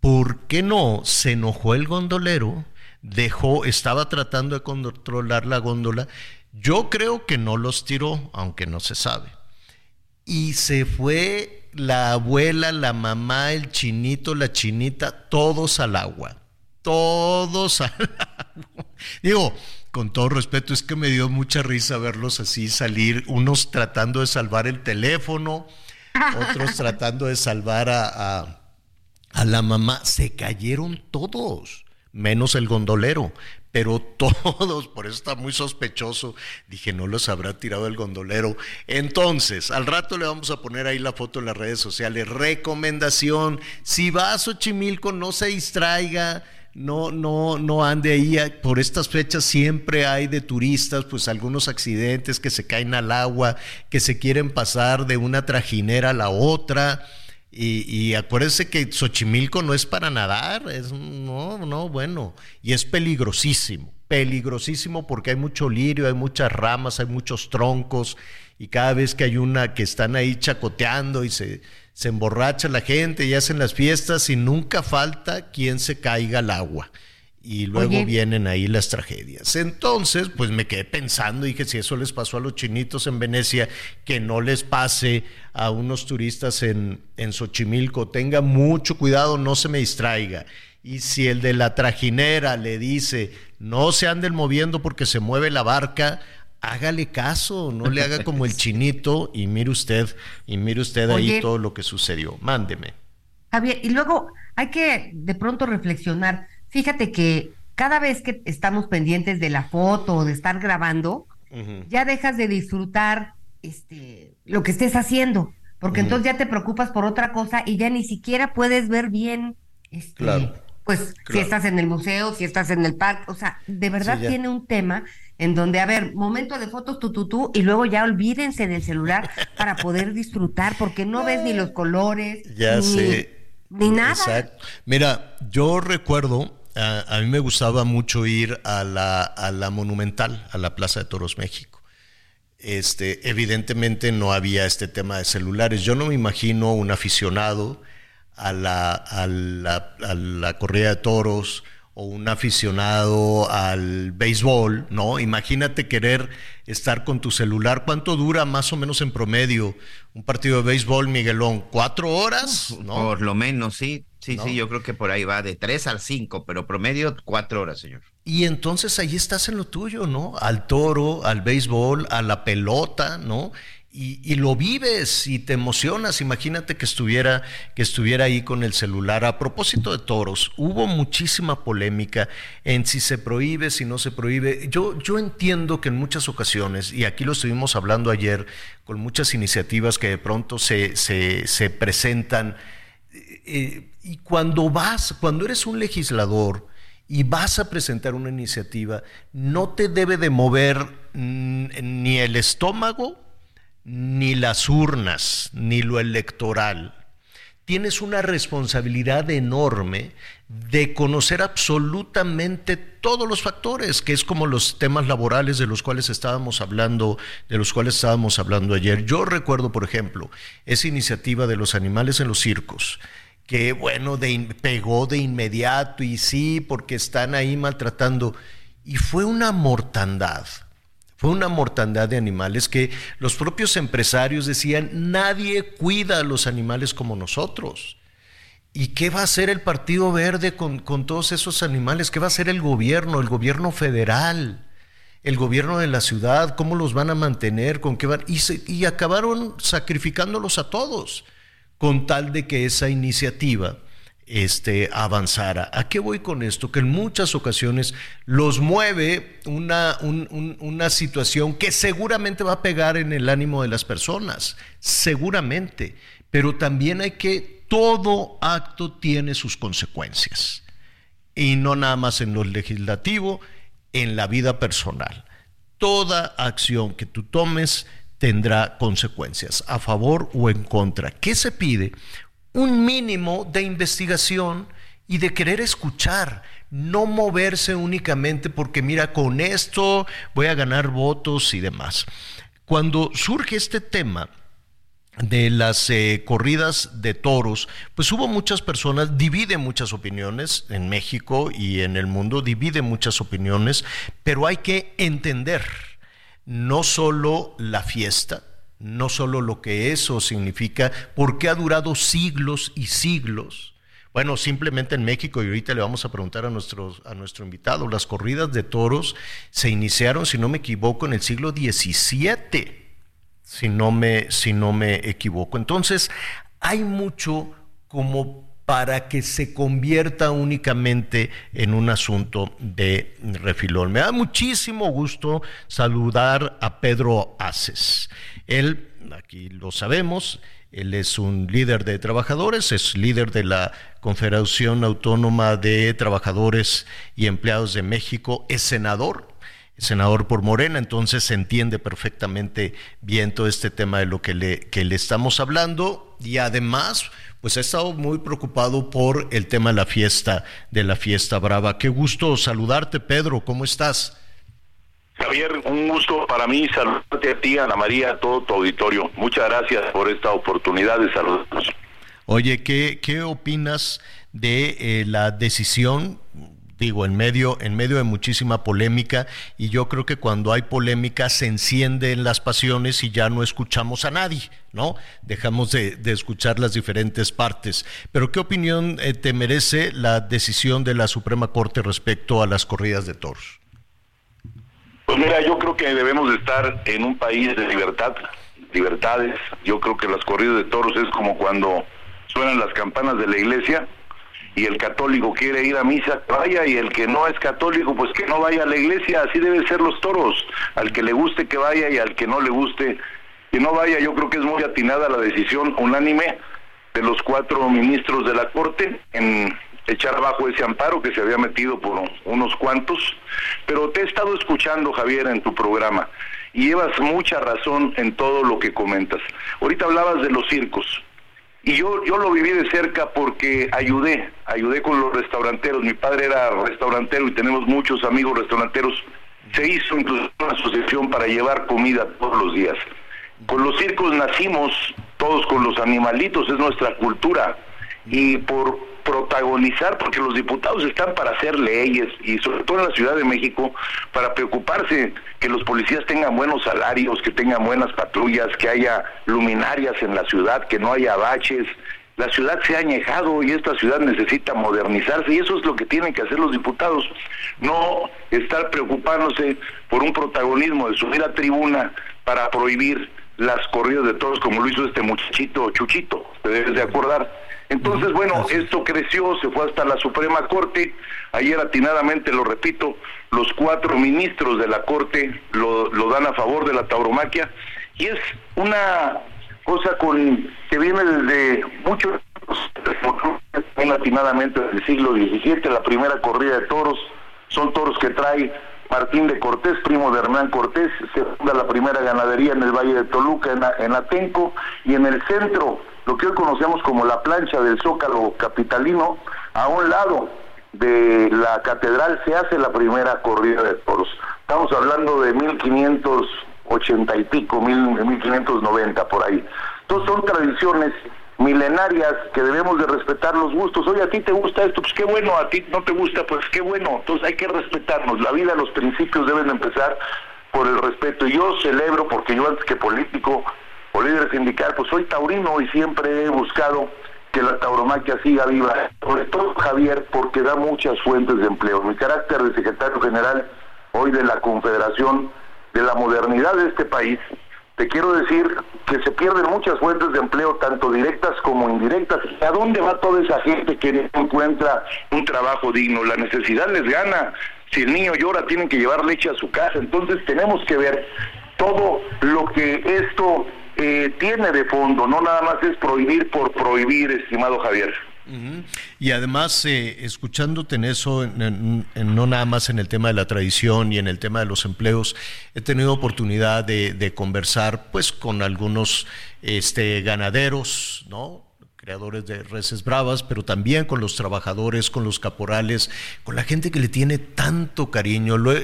¿Por qué no? Se enojó el gondolero, dejó, estaba tratando de controlar la góndola yo creo que no los tiró, aunque no se sabe. Y se fue la abuela, la mamá, el chinito, la chinita, todos al agua. Todos al agua. Digo, con todo respeto, es que me dio mucha risa verlos así salir, unos tratando de salvar el teléfono, otros tratando de salvar a, a la mamá. Se cayeron todos, menos el gondolero pero todos, por eso está muy sospechoso. Dije, no los habrá tirado el gondolero. Entonces, al rato le vamos a poner ahí la foto en las redes sociales. Recomendación, si va a Xochimilco, no se distraiga. No, no, no ande ahí. Por estas fechas siempre hay de turistas, pues algunos accidentes que se caen al agua, que se quieren pasar de una trajinera a la otra. Y, y, acuérdense que Xochimilco no es para nadar, es no, no, bueno, y es peligrosísimo, peligrosísimo porque hay mucho lirio, hay muchas ramas, hay muchos troncos, y cada vez que hay una que están ahí chacoteando y se, se emborracha la gente y hacen las fiestas y nunca falta quien se caiga al agua y luego vienen ahí las tragedias. Entonces, pues me quedé pensando, dije, si eso les pasó a los chinitos en Venecia, que no les pase a unos turistas en, en Xochimilco, tenga mucho cuidado, no se me distraiga. Y si el de la trajinera le dice, no se anden moviendo porque se mueve la barca, hágale caso, no le haga como el chinito y mire usted, y mire usted ahí todo lo que sucedió. Mándeme. Javier, y luego hay que de pronto reflexionar Fíjate que cada vez que estamos pendientes de la foto o de estar grabando, ya dejas de disfrutar este, lo que estés haciendo, porque entonces ya te preocupas por otra cosa y ya ni siquiera puedes ver bien, este, pues si estás en el museo, si estás en el parque, o sea, de verdad tiene un tema en donde, a ver, momento de fotos, tú, tú, tú, y luego ya olvídense del celular para poder disfrutar, porque no ves ni los colores, ya ni, sé. ni nada. Exacto. Mira, yo recuerdo a, mí me gustaba mucho ir a la, a la Monumental, a la Plaza de Toros México. Este, evidentemente no había este tema de celulares. Yo no me imagino un aficionado a la, a la, a la corrida de toros o un aficionado al béisbol, ¿no? Imagínate querer estar con tu celular. ¿Cuánto dura más o menos en promedio un partido de béisbol, Miguelón? ¿Cuatro horas? ¿no? Por lo menos, sí. Sí, sí, yo creo que por ahí va de tres al cinco, pero promedio cuatro horas, señor. Y entonces ahí estás en lo tuyo, ¿no? Al toro, al béisbol, a la pelota, ¿no? y, lo vives y te emocionas. Imagínate que estuviera, que estuviera ahí con el celular. A propósito de toros, hubo muchísima polémica en si se prohíbe, si no se prohíbe. Yo, yo entiendo que en muchas ocasiones, y aquí lo estuvimos hablando ayer, con muchas iniciativas que de pronto se, se, presentan, eh, y cuando vas, cuando eres un legislador, y vas a presentar una iniciativa, no te debe de mover mm, ni el estómago ni las urnas, ni lo electoral. Tienes una responsabilidad enorme de conocer absolutamente todos los factores, que es como los temas laborales de los cuales estábamos hablando, de los cuales estábamos hablando ayer. Yo recuerdo, por ejemplo, esa iniciativa de los animales en los circos, que bueno, pegó de inmediato y sí, porque están ahí maltratando, y fue una mortandad fue una mortandad de animales que los propios empresarios decían, nadie cuida a los animales como nosotros. ¿Y qué va a hacer el Partido Verde con, todos esos animales? ¿Qué va a hacer el gobierno, el gobierno federal, el gobierno de la ciudad? ¿Cómo los van a mantener? ¿Con qué van? Y, y acabaron sacrificándolos a todos, con tal de que esa iniciativa este, avanzara. ¿A qué voy con esto? Que en muchas ocasiones los mueve una, una situación que seguramente va a pegar en el ánimo de las personas, seguramente, pero también hay que, todo acto tiene sus consecuencias, y no nada más en lo legislativo, en la vida personal. Toda acción que tú tomes tendrá consecuencias, a favor o en contra. ¿Qué se pide? un mínimo de investigación y de querer escuchar, no moverse únicamente porque mira, con esto voy a ganar votos y demás. Cuando surge este tema de las eh, corridas de toros, pues hubo muchas personas, divide muchas opiniones en México y en el mundo, divide muchas opiniones, pero hay que entender no solo la fiesta, no solo lo que eso significa, porque ha durado siglos y siglos. Bueno, simplemente en México, y ahorita le vamos a preguntar a, nuestro, a nuestro invitado, las corridas de toros se iniciaron, si no me equivoco, en el siglo XVII, si no me, si no me equivoco. Entonces, hay mucho como para que se convierta únicamente en un asunto de refilón. Me da muchísimo gusto saludar a Pedro Aces. Él, aquí lo sabemos, él es un líder de trabajadores, es líder de la Confederación Autónoma de Trabajadores y Empleados de México, es senador, senador por Morena, entonces se entiende perfectamente bien todo este tema de lo que le estamos hablando y además pues ha estado muy preocupado por el tema de la fiesta, de la fiesta brava. Qué gusto saludarte, Pedro, ¿cómo estás? Javier, un gusto para mí saludarte a ti, Ana María, a todo tu auditorio. Muchas gracias por esta oportunidad de saludarnos. Oye, ¿qué, qué opinas de eh, la decisión digo, en medio, en medio de muchísima polémica, y yo creo que cuando hay polémica se encienden las pasiones y ya no escuchamos a nadie, ¿no? Dejamos de, escuchar las diferentes partes. Pero ¿qué opinión eh, te merece la decisión de la Suprema Corte respecto a las corridas de toros? Pues mira, yo creo que debemos de estar en un país de libertad, libertades. Yo creo que las corridas de toros es como cuando suenan las campanas de la iglesia y el católico quiere ir a misa, vaya, y el que no es católico, pues que no vaya a la iglesia, así deben ser los toros, al que le guste que vaya y al que no le guste que no vaya. Yo creo que es muy atinada la decisión unánime de los cuatro ministros de la Corte en echar abajo ese amparo que se había metido por unos cuantos, pero te he estado escuchando, Javier, en tu programa, y llevas mucha razón en todo lo que comentas. Ahorita hablabas de los circos, y yo, yo lo viví de cerca porque ayudé, ayudé con los restauranteros, mi padre era restaurantero y tenemos muchos amigos restauranteros, se hizo incluso una asociación para llevar comida todos los días. Con los circos nacimos todos con los animalitos, es nuestra cultura, y por protagonizar, porque los diputados están para hacer leyes y sobre todo en la Ciudad de México, para preocuparse que los policías tengan buenos salarios, que tengan buenas patrullas, que haya luminarias en la ciudad, que no haya baches. La ciudad se ha añejado y esta ciudad necesita modernizarse y eso es lo que tienen que hacer los diputados, no estar preocupándose por un protagonismo de subir a tribuna para prohibir las corridas de toros como lo hizo este muchachito Chuchito, te debes de acordar. Entonces, bueno, esto creció, se fue hasta la Suprema Corte, ayer atinadamente, lo repito, los cuatro ministros de la Corte lo, lo dan a favor de la tauromaquia. Y es una cosa con que viene desde muchos atinadamente desde el siglo XVII, la primera corrida de toros, son toros que trae Martín de Cortés, primo de Hernán Cortés, se funda la primera ganadería en el Valle de Toluca, en, en Atenco, y en el centro, lo que hoy conocemos como la plancha del Zócalo Capitalino, a un lado de la catedral se hace la primera corrida de toros. Estamos hablando de 1580 y pico, 1590 por ahí. Entonces son tradiciones milenarias que debemos de respetar los gustos. Oye, a ti te gusta esto, pues qué bueno, a ti no te gusta, pues qué bueno. Entonces hay que respetarnos. La vida, los principios deben empezar por el respeto. Y yo celebro, porque yo antes que político o líder sindical, pues soy taurino y siempre he buscado que la tauromaquia siga viva. Sobre todo, Javier, porque da muchas fuentes de empleo. Mi carácter de secretario general hoy de la Confederación de la Modernidad de este país, te quiero decir que se pierden muchas fuentes de empleo, tanto directas como indirectas. ¿A dónde va toda esa gente que no encuentra un trabajo digno? La necesidad les gana. Si el niño llora, tienen que llevar leche a su casa. Entonces tenemos que ver todo lo que esto eh, tiene de fondo, no nada más es prohibir por prohibir, estimado Javier. Y además, eh, escuchándote en eso, no nada más en el tema de la tradición y en el tema de los empleos, he tenido oportunidad de, conversar pues con algunos este, ganaderos, ¿no? creadores de reses bravas, pero también con los trabajadores, con los caporales, con la gente que le tiene tanto cariño. Lo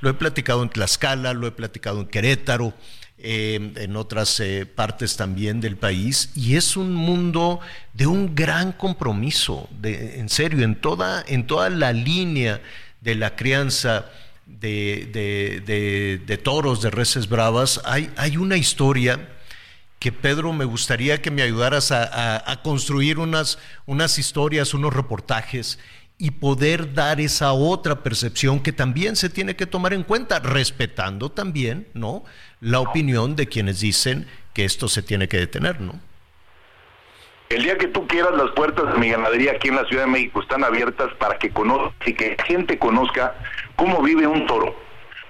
lo he platicado en Tlaxcala, lo he platicado en Querétaro. Eh, en otras eh, partes también del país, y es un mundo de un gran compromiso, en serio, en toda, en toda la línea de la crianza de, de, toros, de reses bravas, hay, hay una historia que Pedro me gustaría que me ayudaras a, a, construir unas, unas historias, unos reportajes y poder dar esa otra percepción que también se tiene que tomar en cuenta, respetando también, ¿no? La opinión de quienes dicen que esto se tiene que detener, ¿no? El día que tú quieras, las puertas de mi ganadería aquí en la Ciudad de México están abiertas para que conozca y que la gente conozca cómo vive un toro,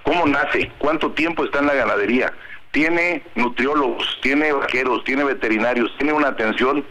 cómo nace, cuánto tiempo está en la ganadería. Tiene nutriólogos, tiene vaqueros, tiene veterinarios, tiene una atención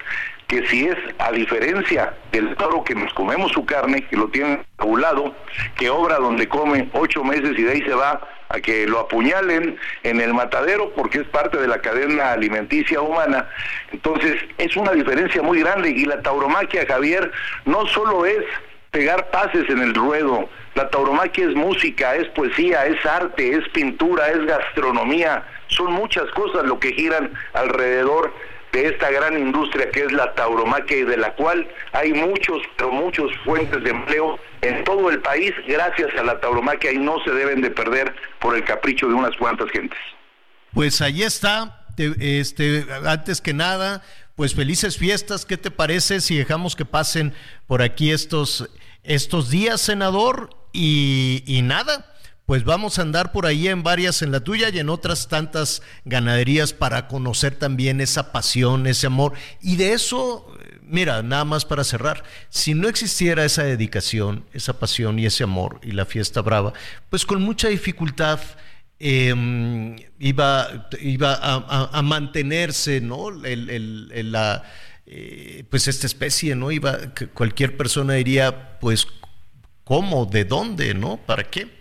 que si es a diferencia del toro que nos comemos su carne, que lo tienen lado, que obra donde come ocho meses y de ahí se va a que lo apuñalen en el matadero porque es parte de la cadena alimenticia humana. Entonces es una diferencia muy grande y la tauromaquia, Javier, no solo es pegar pases en el ruedo, la tauromaquia es música, es poesía, es arte, es pintura, es gastronomía, son muchas cosas lo que giran alrededor de esta gran industria que es la tauromaquia y de la cual hay muchos, pero muchos fuentes de empleo en todo el país gracias a la tauromaquia y no se deben de perder por el capricho de unas cuantas gentes. Pues ahí está, este, antes que nada, pues felices fiestas, ¿qué te parece si dejamos que pasen por aquí estos, estos días, senador? Y, y nada, pues vamos a andar por ahí en varias, en la tuya y en otras tantas ganaderías para conocer también esa pasión, ese amor. Y de eso, mira, nada más para cerrar, si no existiera esa dedicación, esa pasión y ese amor y la fiesta brava, pues con mucha dificultad em, iba, iba a, mantenerse, ¿no? La, eh, pues esta especie, ¿no? Iba, cualquier persona diría, pues, ¿cómo? ¿De dónde? ¿No? ¿Para qué?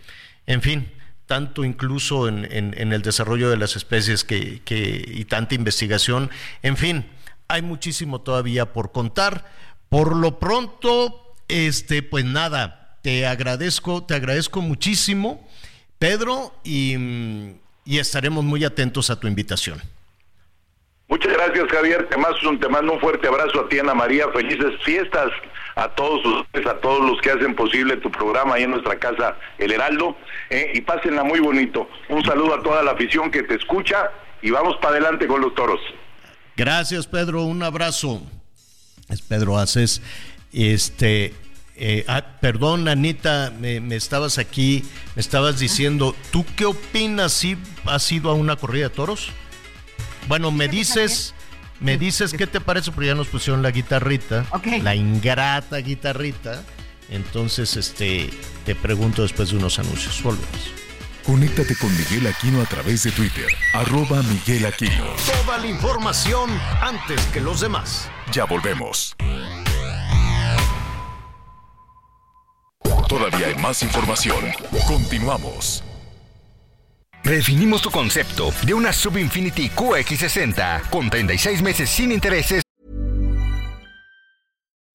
En fin, tanto incluso en, el desarrollo de las especies que, y tanta investigación. En fin, hay muchísimo todavía por contar. Por lo pronto, este, pues nada, te agradezco, te agradezco muchísimo, Pedro, y, estaremos muy atentos a tu invitación. Muchas gracias, Javier. Te mando, un, te mando un fuerte abrazo a ti, Ana María. Felices fiestas a todos ustedes, a todos los que hacen posible tu programa ahí en nuestra casa El Heraldo, eh, y pásenla muy bonito. Un saludo a toda la afición que te escucha y vamos para adelante con los toros. Gracias, Pedro. Un abrazo. Es Pedro Haces. Este, eh, ah, perdón, Anita, me, me, estabas aquí, me estabas diciendo, ¿tú qué opinas si has ido a una corrida de toros? Bueno, me dices, me dices qué te parece, porque ya nos pusieron la guitarrita, Ok. la ingrata guitarrita. Entonces, este, te pregunto después de unos anuncios. Volvemos. Conéctate con Miguel Aquino a través de Twitter, arroba Miguel Aquino. Toda la información antes que los demás. Ya volvemos. Todavía hay más información. Continuamos. Redefinimos tu concepto de una Sub Infinity QX60 con 36 meses sin intereses.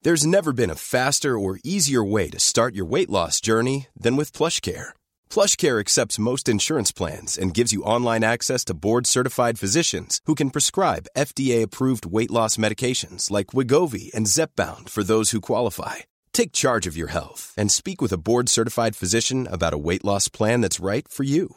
There's never been a faster or easier way to start your weight loss journey than with PlushCare. PlushCare accepts most insurance plans and gives you online access to board-certified physicians who can prescribe FDA-approved weight loss medications like Wigovi and Zepbound for those who qualify. Take charge of your health and speak with a board-certified physician about a weight loss plan that's right for you.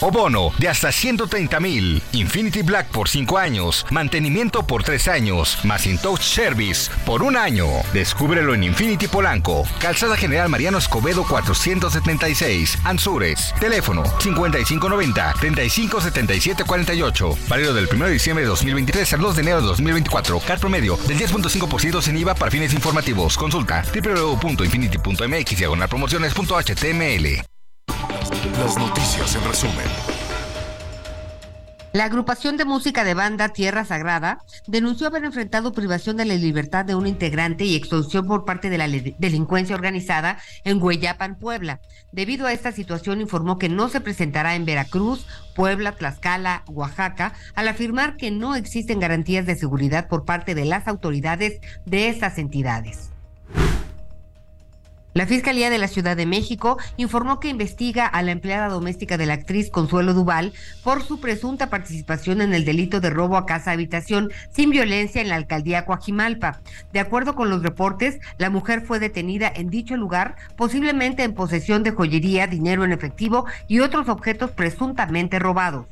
O bono de hasta 130 mil. Infinity Black por 5 años. Mantenimiento por 3 años. Más In Touch Service por un año. Descúbrelo en Infinity Polanco. Calzada General Mariano Escobedo 476. Anzures. Teléfono 5590-357748. Válido del 1 de diciembre de 2023 al 2 de enero de 2024. Car promedio del 10.5% sin IVA para fines informativos. Consulta www.infinity.mx diagonal promociones.html. Las noticias en resumen. La agrupación de música de banda Tierra Sagrada denunció haber enfrentado privación de la libertad de un integrante y extorsión por parte de la delincuencia organizada en Hueyapan, Puebla. Debido a esta situación informó que no se presentará en Veracruz, Puebla, Tlaxcala, Oaxaca, al afirmar que no existen garantías de seguridad por parte de las autoridades de estas entidades. La Fiscalía de la Ciudad de México informó que investiga a la empleada doméstica de la actriz Consuelo Duval por su presunta participación en el delito de robo a casa habitación sin violencia en la alcaldía Coajimalpa. De acuerdo con los reportes, la mujer fue detenida en dicho lugar, posiblemente en posesión de joyería, dinero en efectivo y otros objetos presuntamente robados.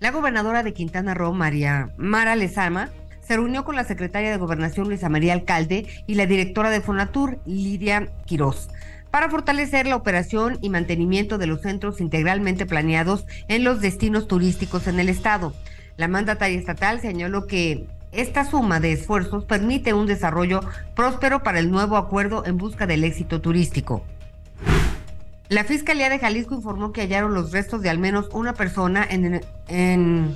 La gobernadora de Quintana Roo, María Mara Lezama, se reunió con la secretaria de Gobernación Luisa María Alcalde y la directora de Fonatur, Lidia Quirós, para fortalecer la operación y mantenimiento de los centros integralmente planeados en los destinos turísticos en el estado. La mandataria estatal señaló que esta suma de esfuerzos permite un desarrollo próspero para el nuevo acuerdo en busca del éxito turístico. La Fiscalía de Jalisco informó que hallaron los restos de al menos una persona en, en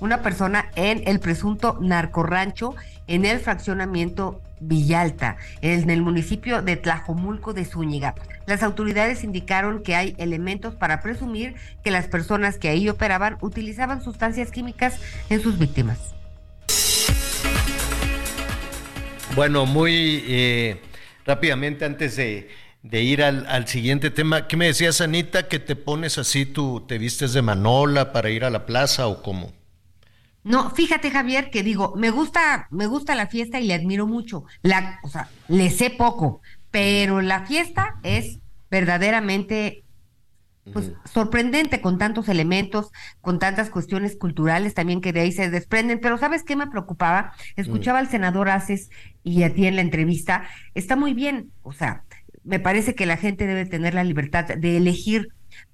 una persona en el presunto narcorrancho en el fraccionamiento Villalta, en el municipio de Tlajomulco de Zúñiga. Las autoridades indicaron que hay elementos para presumir que las personas que ahí operaban utilizaban sustancias químicas en sus víctimas. Bueno, muy eh, rápidamente antes de, ir al, al, siguiente tema, ¿qué me decías, Anita? ¿Que te pones así, tú te vistes de manola para ir a la plaza o cómo? No, fíjate Javier que digo, me gusta, me gusta la fiesta y le admiro mucho. La, o sea, le sé poco, pero la fiesta es verdaderamente pues, sorprendente con tantos elementos, con tantas cuestiones culturales también que de ahí se desprenden. Pero ¿sabes qué me preocupaba? Escuchaba al senador Aces y a ti en la entrevista. Está muy bien, o sea, me parece que la gente debe tener la libertad de elegir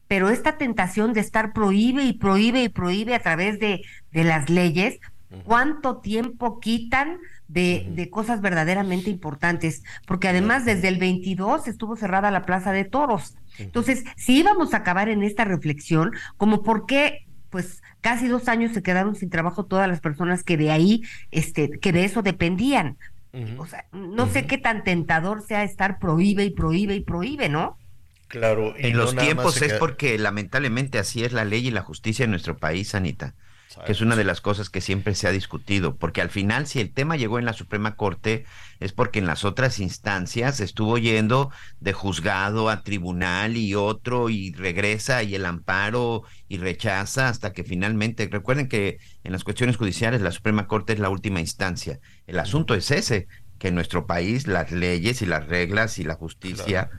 pero esta tentación de estar prohíbe y prohíbe y prohíbe a través de, de las leyes, ¿cuánto tiempo quitan de, de, cosas verdaderamente importantes? Porque además desde el 22 estuvo cerrada la Plaza de Toros. Entonces, si íbamos a acabar en esta reflexión, como por qué pues casi dos años se quedaron sin trabajo todas las personas que de ahí, este, que de eso dependían. O sea, no sé qué tan tentador sea estar prohíbe y prohíbe y prohíbe, ¿no? Claro. en no los tiempos es queda... porque lamentablemente así es la ley y la justicia en nuestro país, Anita. que es una de las cosas que siempre se ha discutido, porque al final si el tema llegó en la Suprema Corte es porque en las otras instancias estuvo yendo de juzgado a tribunal y otro y regresa y el amparo y rechaza hasta que finalmente, recuerden que en las cuestiones judiciales la Suprema Corte es la última instancia. El asunto es ese, que en nuestro país las leyes y las reglas y la justicia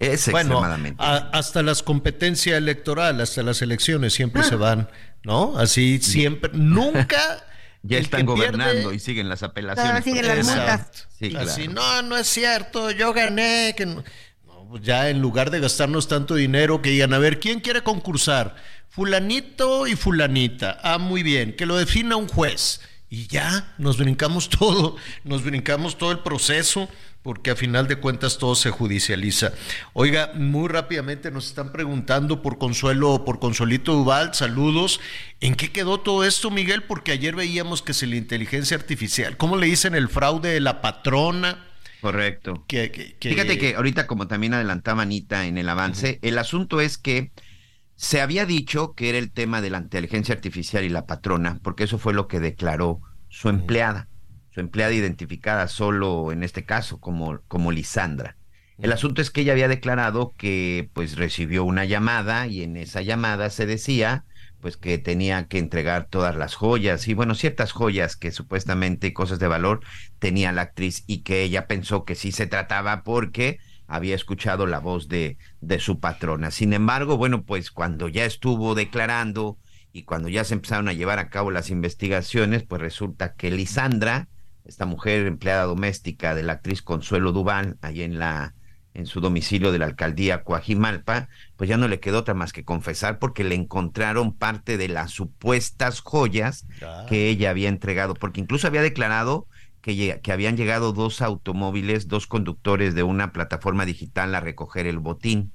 es extremadamente. hasta las competencias electorales, hasta las elecciones siempre se van, ¿no? Así siempre, nunca. ya están gobernando y siguen las apelaciones. No, siguen las multas. Así, no, no es cierto, yo gané. Que no. Pues ya en lugar de gastarnos tanto dinero, que digan, a ver, ¿quién quiere concursar? Fulanito y fulanita. Ah, muy bien, que lo defina un juez. Y ya, nos brincamos todo, nos brincamos todo el proceso porque a final de cuentas todo se judicializa. Oiga, muy rápidamente nos están preguntando por Consuelo, por Consuelito Duval, saludos. ¿En qué quedó todo esto, Miguel? Porque ayer veíamos que es la inteligencia artificial, ¿cómo le dicen el fraude de la patrona? Correcto. Fíjate que ahorita, como también adelantaba Anita en el avance, el asunto es que se había dicho que era el tema de la inteligencia artificial y la patrona, porque eso fue lo que declaró su empleada su empleada identificada solo en este caso como, como Lisandra. El asunto es que ella había declarado que pues recibió una llamada y en esa llamada se decía pues que tenía que entregar todas las joyas y bueno, ciertas joyas que supuestamente cosas de valor tenía la actriz y que ella pensó que sí se trataba porque había escuchado la voz de, de su patrona. Sin embargo, bueno, pues cuando ya estuvo declarando y cuando ya se empezaron a llevar a cabo las investigaciones, pues resulta que Lisandra esta mujer empleada doméstica de la actriz Consuelo Duval, ahí en la en su domicilio de la alcaldía Coajimalpa, pues ya no le quedó otra más que confesar porque le encontraron parte de las supuestas joyas que ella había entregado, porque incluso había declarado que, que habían llegado dos automóviles, dos conductores de una plataforma digital a recoger el botín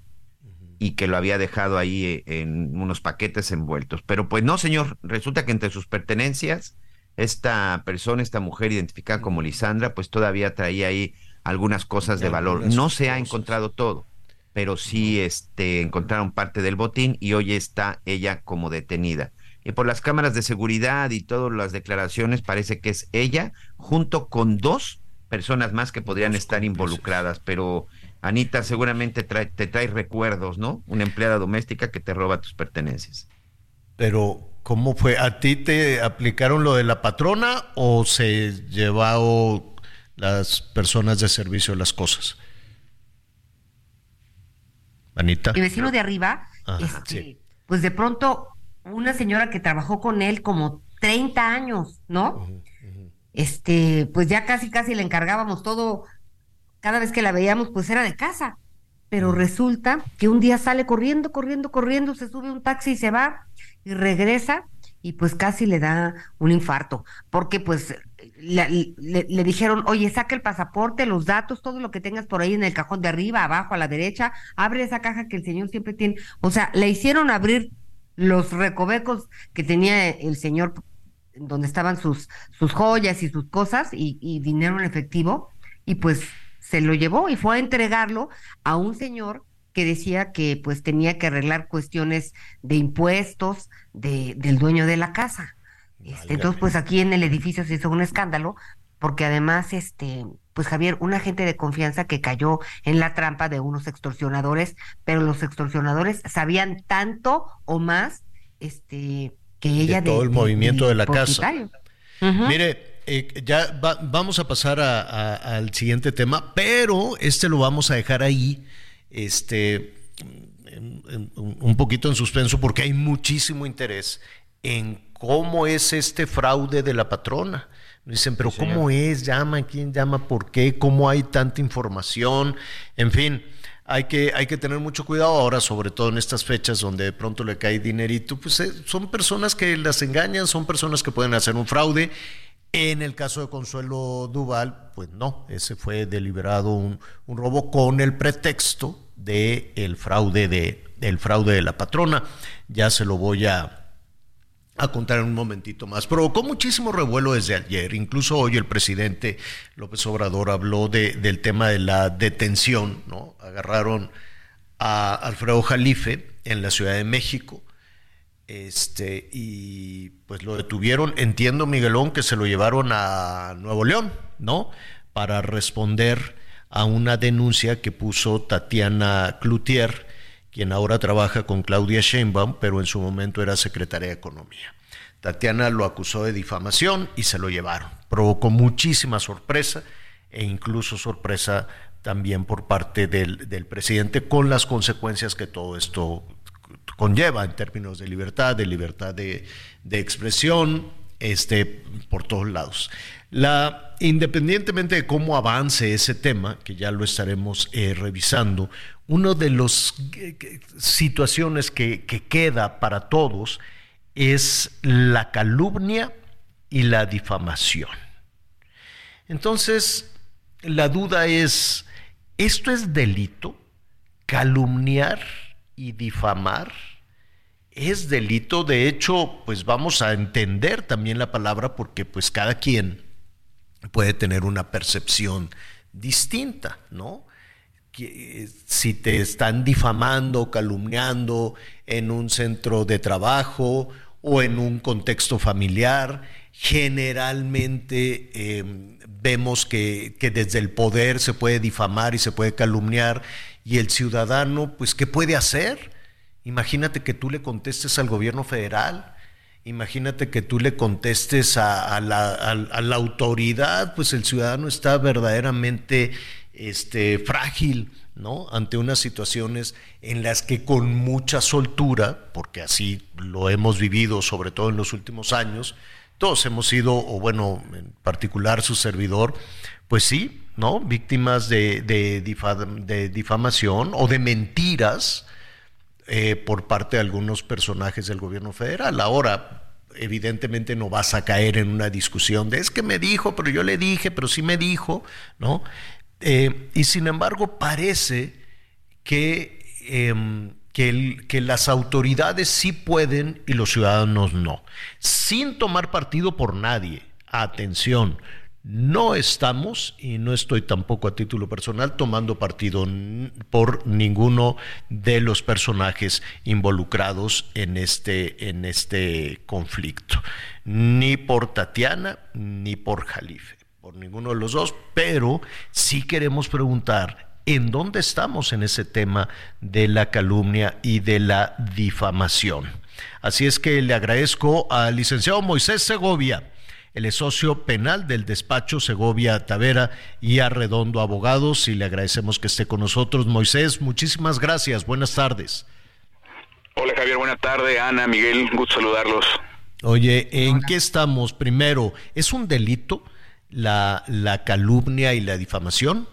y que lo había dejado ahí eh, en unos paquetes envueltos. Pero pues no, señor, resulta que entre sus pertenencias esta persona, esta mujer identificada como Lisandra, pues todavía traía ahí algunas cosas de valor. No se ha encontrado todo, pero sí este, encontraron parte del botín y hoy está ella como detenida. Y por las cámaras de seguridad y todas las declaraciones parece que es ella junto con dos personas más que podrían estar involucradas, pero Anita seguramente te trae recuerdos, ¿no? Una empleada doméstica que te roba tus pertenencias. Pero ¿Cómo fue? ¿A ti te aplicaron lo de la patrona o se llevaron las personas de servicio las cosas? Anita. El vecino de arriba, este, pues de pronto una señora que trabajó con él como 30 años, ¿no? Este, pues ya casi casi le encargábamos todo, cada vez que la veíamos, pues era de casa. Pero resulta que un día sale corriendo, corriendo, corriendo, se sube un taxi y se va y regresa y pues casi le da un infarto, porque pues le, dijeron, oye, saca el pasaporte, los datos, todo lo que tengas por ahí en el cajón de arriba, abajo, a la derecha, abre esa caja que el señor siempre tiene. O sea, le hicieron abrir los recovecos que tenía el señor donde estaban sus, sus joyas y sus cosas y dinero en efectivo, y pues se lo llevó y fue a entregarlo a un señor que decía que pues tenía que arreglar cuestiones de impuestos de, del dueño de la casa. Este, entonces, pues aquí en el edificio se hizo un escándalo, porque además, este, pues Javier, un agente de confianza que cayó en la trampa de unos extorsionadores, pero los extorsionadores sabían tanto o más, este, que ella de todo el movimiento de, la casa. Mire, eh, ya vamos a pasar al siguiente tema, pero este lo vamos a dejar ahí este, un poquito en suspenso porque hay muchísimo interés en cómo es este fraude de la patrona. dicen, pero ¿cómo es? ¿Llama? ¿Quién llama? ¿Por qué? ¿Cómo hay tanta información? En fin, hay que, hay que tener mucho cuidado ahora, sobre todo en estas fechas donde de pronto le cae dinerito. Pues eh, son personas que las engañan, son personas que pueden hacer un fraude. En el caso de Consuelo Duval, pues no, ese fue deliberado un, robo con el pretexto de el fraude de fraude de la patrona. Ya se lo voy a, a contar en un momentito más. Provocó muchísimo revuelo desde ayer. Incluso hoy el presidente López Obrador habló de, del tema de la detención. ¿no? Agarraron a Alfredo Jalife en la Ciudad de México Este, y pues lo detuvieron, entiendo Miguelón que se lo llevaron a Nuevo León, ¿no? Para responder a una denuncia que puso Tatiana Cloutier, quien ahora trabaja con Claudia Sheinbaum, pero en su momento era secretaria de Economía. Tatiana lo acusó de difamación y se lo llevaron. Provocó muchísima sorpresa e incluso sorpresa también por parte del, del presidente con las consecuencias que todo esto conlleva en términos de libertad, de libertad de, de expresión, este, por todos lados. La, independientemente de cómo avance ese tema, que ya lo estaremos eh, revisando, una de las eh, situaciones que, que queda para todos es la calumnia y la difamación. Entonces, la duda es, ¿esto es delito? ¿Calumniar y difamar? es delito, de hecho, pues vamos a entender también la palabra porque pues cada quien puede tener una percepción distinta, ¿no? Eh, si te están difamando, calumniando en un centro de trabajo o en un contexto familiar, generalmente em, vemos que, que desde el poder se puede difamar y se puede calumniar y el ciudadano, pues, ¿qué puede hacer? Imagínate que tú le contestes al gobierno federal, imagínate que tú le contestes a, la, autoridad, pues el ciudadano está verdaderamente este, frágil, ¿no? Ante unas situaciones en las que con mucha soltura, porque así lo hemos vivido, sobre todo en los últimos años, todos hemos sido, o bueno, en particular su servidor, pues sí, ¿no? Víctimas de, de difamación o de mentiras, eh, por parte de algunos personajes del gobierno federal. Ahora, evidentemente no vas a caer en una discusión de es que me dijo, pero yo le dije, pero sí me dijo, ¿no? Eh, y sin embargo, parece que, em, que, que, las autoridades sí pueden y los ciudadanos no, sin tomar partido por nadie. Atención, no estamos, y no estoy tampoco a título personal, tomando partido por ninguno de los personajes involucrados en este, en este conflicto, ni por Tatiana ni por Jalife, por ninguno de los dos, pero sí queremos preguntar en dónde estamos en ese tema de la calumnia y de la difamación. Así es que le agradezco al licenciado Moisés Segovia él es socio penal del despacho Segovia Tavera y Arredondo Abogados y le agradecemos que esté con nosotros. Moisés, muchísimas gracias. Buenas tardes. Hola Javier, buena tarde. Ana, Miguel, gusto saludarlos. Oye, ¿en qué estamos? Primero, ¿es un delito la, la calumnia y la difamación?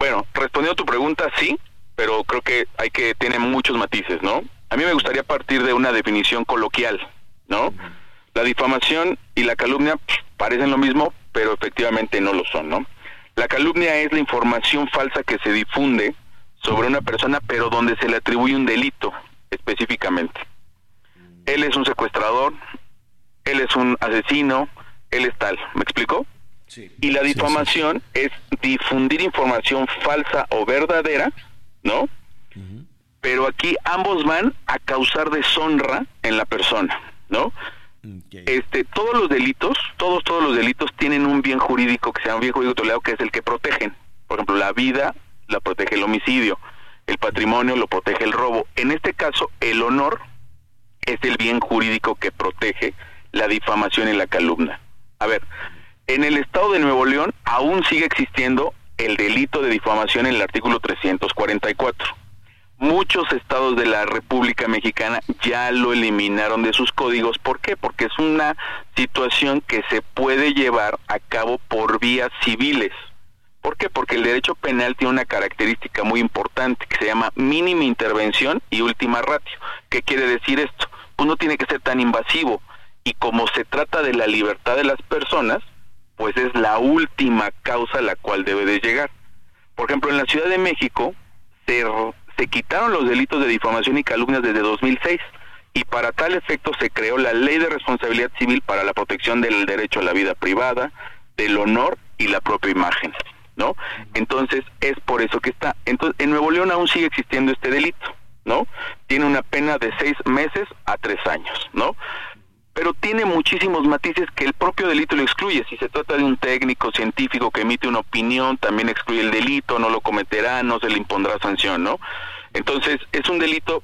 Bueno, respondiendo a tu pregunta, sí, pero creo que hay que tener muchos matices, ¿no? A mí me gustaría partir de una definición coloquial, ¿no? La difamación y la calumnia parecen lo mismo, pero efectivamente no lo son, ¿no? La calumnia es la información falsa que se difunde sobre una persona, pero donde se le atribuye un delito específicamente. Él es un secuestrador, él es un asesino, él es tal. ¿Me explicó? Sí. Y la difamación es difundir información falsa o verdadera, ¿no? Pero aquí ambos van a causar deshonra en la persona, ¿no? Este, todos los delitos, todos, todos los delitos tienen un bien jurídico que se llama un bien jurídico tolerado, que es el que protegen. Por ejemplo, la vida la protege el homicidio, el patrimonio lo protege el robo. En este caso, el honor es el bien jurídico que protege la difamación y la calumnia. A ver, en el estado de Nuevo León aún sigue existiendo el delito de difamación en el artículo 344 muchos estados de la República Mexicana ya lo eliminaron de sus códigos. ¿Por qué? Porque es una situación que se puede llevar a cabo por vías civiles. ¿Por qué? Porque el derecho penal tiene una característica muy importante que se llama mínima intervención y última ratio. ¿Qué quiere decir esto? Pues no tiene que ser tan invasivo y como se trata de la libertad de las personas, pues es la última causa a la cual debe de llegar. Por ejemplo, en la Ciudad de México se se quitaron los delitos de difamación y calumnias desde 2006 y para tal efecto se creó la Ley de Responsabilidad Civil para la protección del derecho a la vida privada, del honor y la propia imagen, ¿no? Entonces es por eso que está. Entonces en Nuevo León aún sigue existiendo este delito, ¿no? Tiene una pena de seis meses a tres años, ¿no? Pero tiene muchísimos matices que el propio delito lo excluye. Si se trata de un técnico científico que emite una opinión, también excluye el delito, no lo cometerá, no se le impondrá sanción, ¿no? Entonces, es un delito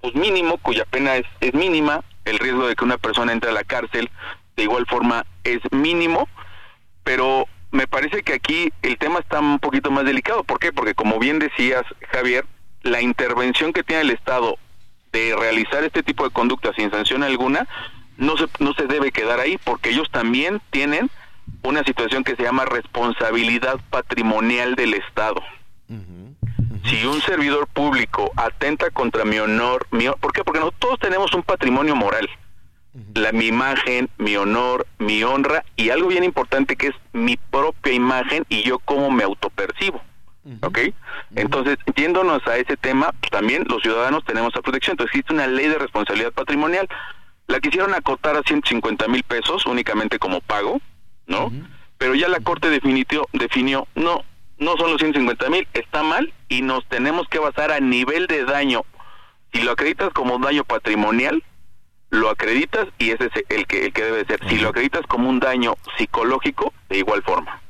pues mínimo, cuya pena es, es mínima, el riesgo de que una persona entre a la cárcel de igual forma es mínimo, pero me parece que aquí el tema está un poquito más delicado. ¿Por qué? Porque como bien decías, Javier, la intervención que tiene el Estado de realizar este tipo de conducta sin sanción alguna no se, no se debe quedar ahí porque ellos también tienen una situación que se llama responsabilidad patrimonial del Estado. Si un servidor público atenta contra mi honor, mi, ¿por qué? Porque nosotros todos tenemos un patrimonio moral la, mi imagen, mi honor, mi honra y algo bien importante que es mi propia imagen y yo cómo me autopercibo. ¿Ok? Entonces, yéndonos a ese tema, pues, también los ciudadanos tenemos la protección. Entonces, existe una ley de responsabilidad patrimonial. La quisieron acotar a 150 mil pesos únicamente como pago, ¿no? Pero ya la Corte definió, definió, no, no son los 150 mil, está mal y nos tenemos que basar a nivel de daño. Si lo acreditas como daño patrimonial, lo acreditas y ese es el que, el que debe ser. Si lo acreditas como un daño psicológico, de igual forma.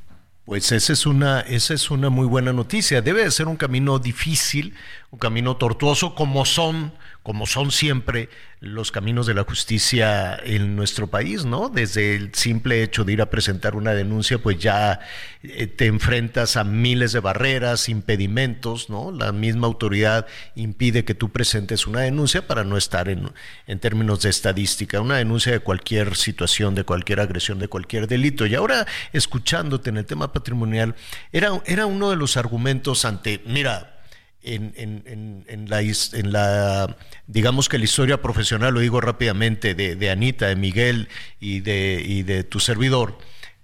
Pues esa es una, esa es una muy buena noticia. Debe de ser un camino difícil, un camino tortuoso, como son como son siempre los caminos de la justicia en nuestro país, ¿no? Desde el simple hecho de ir a presentar una denuncia, pues ya eh, te enfrentas a miles de barreras, impedimentos, ¿no? La misma autoridad impide que tú presentes una denuncia para no estar en, términos de estadística, una denuncia de cualquier situación, de cualquier agresión, de cualquier delito. Y ahora, escuchándote en el tema patrimonial, era, era uno de los argumentos ante, mira, en, en, en, la, en la, digamos que la historia profesional, lo digo rápidamente, de, de Anita, de Miguel y de, y de tu servidor,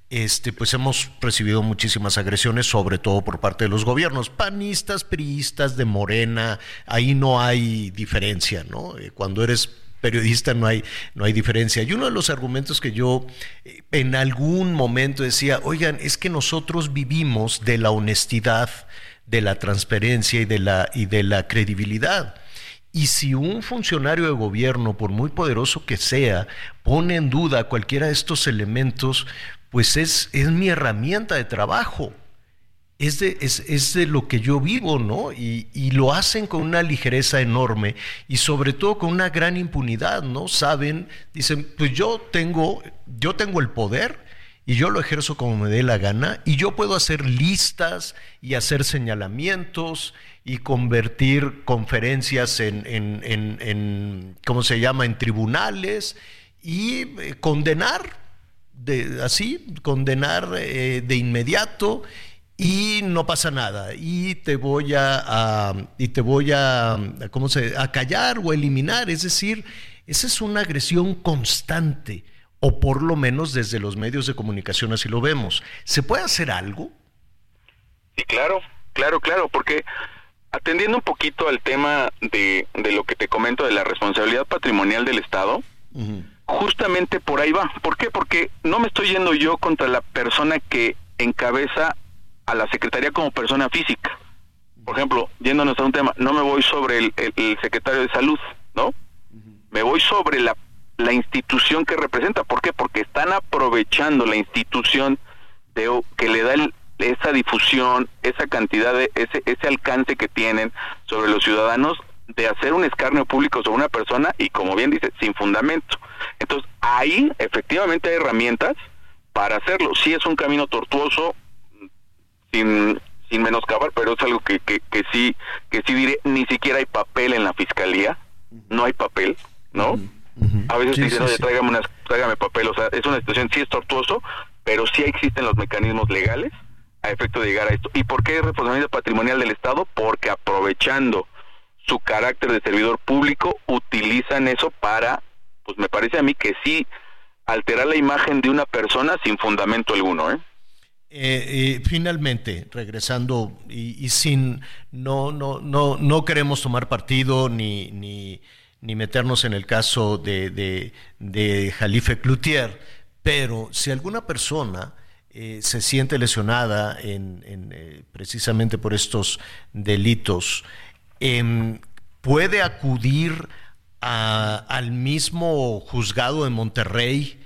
este, pues hemos recibido muchísimas agresiones, sobre todo por parte de los gobiernos, panistas, priistas, de Morena, ahí no hay diferencia, ¿no? Eh, cuando eres periodista no hay, no hay diferencia. Y uno de los argumentos que yo eh, en algún momento decía, oigan, es que nosotros vivimos de la honestidad, de la transparencia y de la, y de la credibilidad. Y si un funcionario de gobierno, por muy poderoso que sea, pone en duda cualquiera de estos elementos, pues es, es mi herramienta de trabajo. Es de, es, de, lo que yo vivo, ¿no? Y, y, lo hacen con una ligereza enorme y sobre todo con una gran impunidad, ¿no? Saben, dicen, pues yo tengo, yo tengo el poder y yo lo ejerzo como me dé la gana y yo puedo hacer listas y hacer señalamientos y convertir conferencias en, en, ¿cómo se llama?, en tribunales y eh, condenar, de, así, condenar eh, de inmediato y no pasa nada. Y te voy a, y te voy a cómo se a callar o eliminar es decir esa es una agresión constante o por lo menos desde los medios de comunicación así lo vemos. ¿Se puede hacer algo? Sí, claro, claro, claro, porque atendiendo un poquito al tema de, de lo que te comento de la responsabilidad patrimonial del Estado, justamente por ahí va. ¿Por qué? Porque no me estoy yendo yo contra la persona que encabeza a la Secretaría como persona física. Por ejemplo, yéndonos a un tema, no me voy sobre el, el secretario de salud, ¿no? Me voy sobre la la institución que representa. ¿Por qué? Porque están aprovechando la institución de, que le da esa difusión, esa cantidad de ese, ese alcance que tienen sobre los ciudadanos de hacer un escarnio público sobre una persona y como bien dice, sin fundamento. Entonces, ahí efectivamente hay herramientas para hacerlo. Sí es un camino tortuoso, sin, sin menoscabar, pero es algo que, que, que sí, que sí diré, ni siquiera hay papel en la fiscalía, no hay papel, ¿no? A veces dicen, oye, tráigame, papel. O sea, es una situación, sí es tortuoso, pero sí existen los mecanismos legales a efecto de llegar a esto. ¿Y por qué es responsabilidad patrimonial del Estado? Porque aprovechando su carácter de servidor público, utilizan eso para, pues me parece a mí que sí, alterar la imagen de una persona sin fundamento alguno, ¿eh? Eh, finalmente, regresando y, y, sin no no no no queremos tomar partido ni ni ni meternos en el caso de, de, de Jalife Cloutier, pero si alguna persona eh, se siente lesionada en, eh, precisamente por estos delitos, em, puede acudir al mismo juzgado de Monterrey,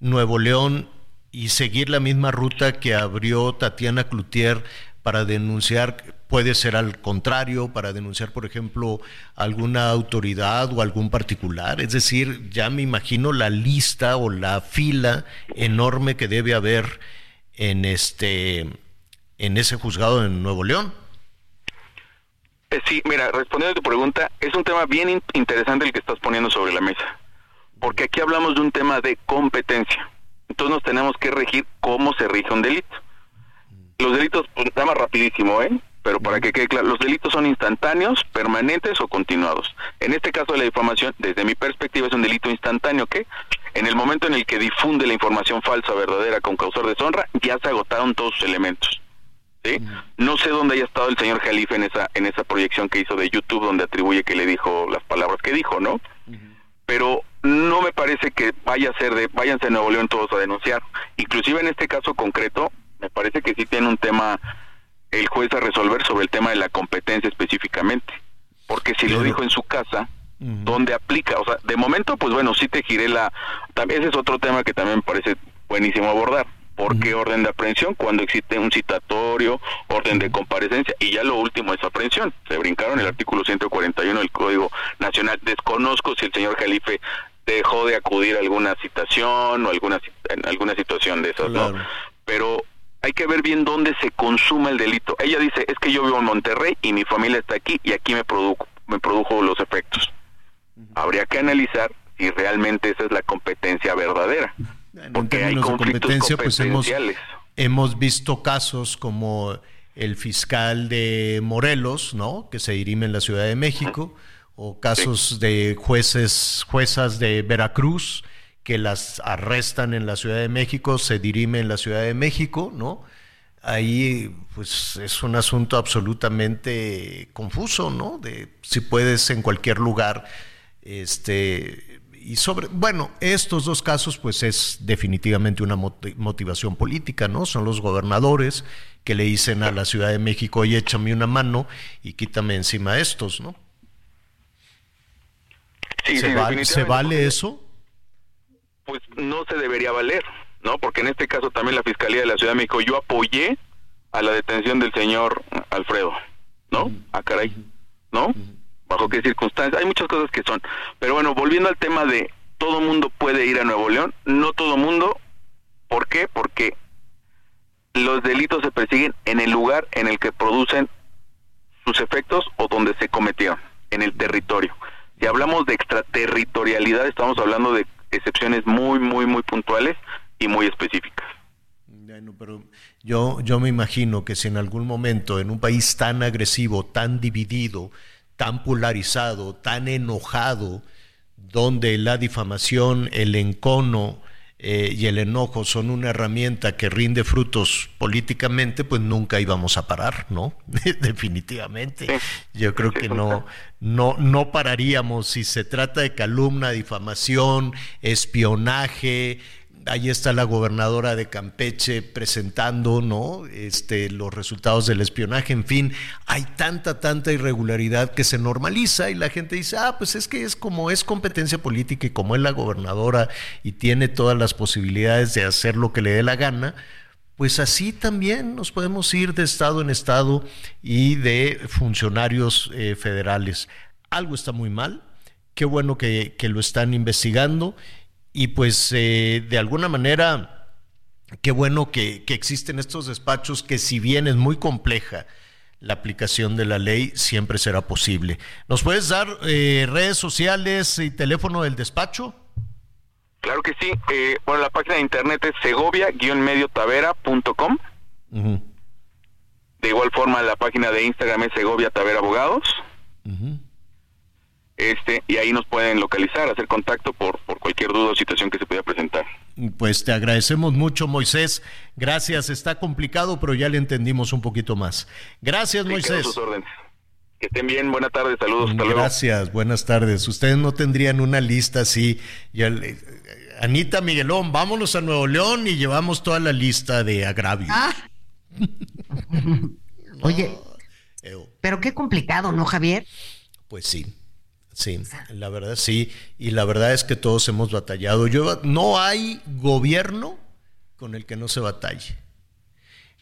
Nuevo León, y seguir la misma ruta que abrió Tatiana Cloutier para denunciar, puede ser al contrario, para denunciar, por ejemplo, alguna autoridad o algún particular. Es decir, ya me imagino la lista o la fila enorme que debe haber en este en ese juzgado en Nuevo León. Eh, sí, mira, respondiendo a tu pregunta, es un tema bien interesante el que estás poniendo sobre la mesa, porque aquí hablamos de un tema de competencia. Entonces nos tenemos que regir cómo se rige un delito. Los delitos, pues, nada más rapidísimo, ¿eh? Pero para que quede claro, los delitos son instantáneos, permanentes o continuados. En este caso de la difamación, desde mi perspectiva, es un delito instantáneo que, en el momento en el que difunde la información falsa o verdadera con causar deshonra, ya se agotaron todos sus elementos. No sé dónde haya estado el señor Jalife en esa en esa proyección que hizo de YouTube donde atribuye que le dijo las palabras que dijo, ¿no? Pero no me parece que vaya a ser de váyanse a Nuevo León todos a denunciar. Inclusive en este caso concreto, me parece que sí tiene un tema el juez a resolver sobre el tema de la competencia específicamente. Porque si lo dijo en su casa, ¿dónde aplica? O sea, de momento, pues bueno, sí te giré la... También ese es otro tema que también me parece buenísimo abordar. ¿Por qué orden de aprehensión? Cuando existe un citatorio, orden de comparecencia y ya lo último es aprehensión. Se brincaron el artículo 141 del Código Nacional. Desconozco si el señor Jalife dejó de acudir a alguna citación o alguna en alguna situación de esas, ¿no? Pero hay que ver bien dónde se consuma el delito. Ella dice, es que yo vivo en Monterrey y mi familia está aquí y aquí me produjo, me produjo los efectos. Habría que analizar si realmente esa es la competencia verdadera. Porque hay competencia, pues hemos, hemos visto casos como el fiscal de Morelos, ¿no? Que se dirime en la Ciudad de México, o casos de jueces, juezas de Veracruz que las arrestan en la Ciudad de México, se dirime en la Ciudad de México, ¿no? Ahí, pues, es un asunto absolutamente confuso, ¿no? De si puedes en cualquier lugar, este, y sobre, bueno, estos dos casos, pues es definitivamente una motivación política, ¿no? Son los gobernadores que le dicen a la Ciudad de México, oye, échame una mano y quítame encima estos, ¿no? ¿Se, vale, ¿Se vale eso? Pues no se debería valer, ¿no? Porque en este caso también la Fiscalía de la Ciudad de México, yo apoyé a la detención del señor Alfredo, ¿no? A ah, caray, ¿no? bajo qué circunstancias, hay muchas cosas que son. Pero bueno, volviendo al tema de todo mundo puede ir a Nuevo León, no todo mundo, ¿por qué? Porque los delitos se persiguen en el lugar en el que producen sus efectos o donde se cometieron, en el territorio. Si hablamos de extraterritorialidad, estamos hablando de excepciones muy, muy, muy puntuales y muy específicas. Yo, yo me imagino que si en algún momento en un país tan agresivo, tan dividido, tan polarizado, tan enojado, donde la difamación, el encono eh, y el enojo son una herramienta que rinde frutos políticamente, pues nunca íbamos a parar, ¿no? Definitivamente. Yo creo que no, no, no pararíamos si se trata de calumna, difamación, espionaje, ahí está la gobernadora de Campeche presentando, ¿no? Este, los resultados del espionaje, en fin, hay tanta, tanta irregularidad que se normaliza y la gente dice, ah, pues es que es como es competencia política y como es la gobernadora y tiene todas las posibilidades de hacer lo que le dé la gana, pues así también nos podemos ir de estado en estado y de funcionarios eh, federales. Algo está muy mal, qué bueno que, que lo están investigando y pues eh, de alguna manera, qué bueno que, existen estos despachos que si bien es muy compleja la aplicación de la ley, siempre será posible. ¿Nos puedes dar eh, redes sociales y teléfono del despacho? Claro que sí. Eh, bueno, la página de internet es segovia-mediotavera.com. De igual forma, la página de Instagram es Segovia Tavera Abogados este y ahí nos pueden localizar, hacer contacto por, por cualquier duda o situación que se pueda presentar. Pues te agradecemos mucho, Moisés. Gracias, está complicado, pero ya le entendimos un poquito más. Gracias, Moisés. Que estén bien, buenas tardes, saludos, hasta Gracias, buenas tardes. Ustedes no tendrían una lista así. Ya Anita Miguelón, vámonos a Nuevo León y llevamos toda la lista de agravios. Ah. Oye, pero qué complicado, ¿no, Javier? Pues sí, sí, la verdad sí, y la verdad es que todos hemos batallado. Yo, no hay gobierno con el que no se batalle.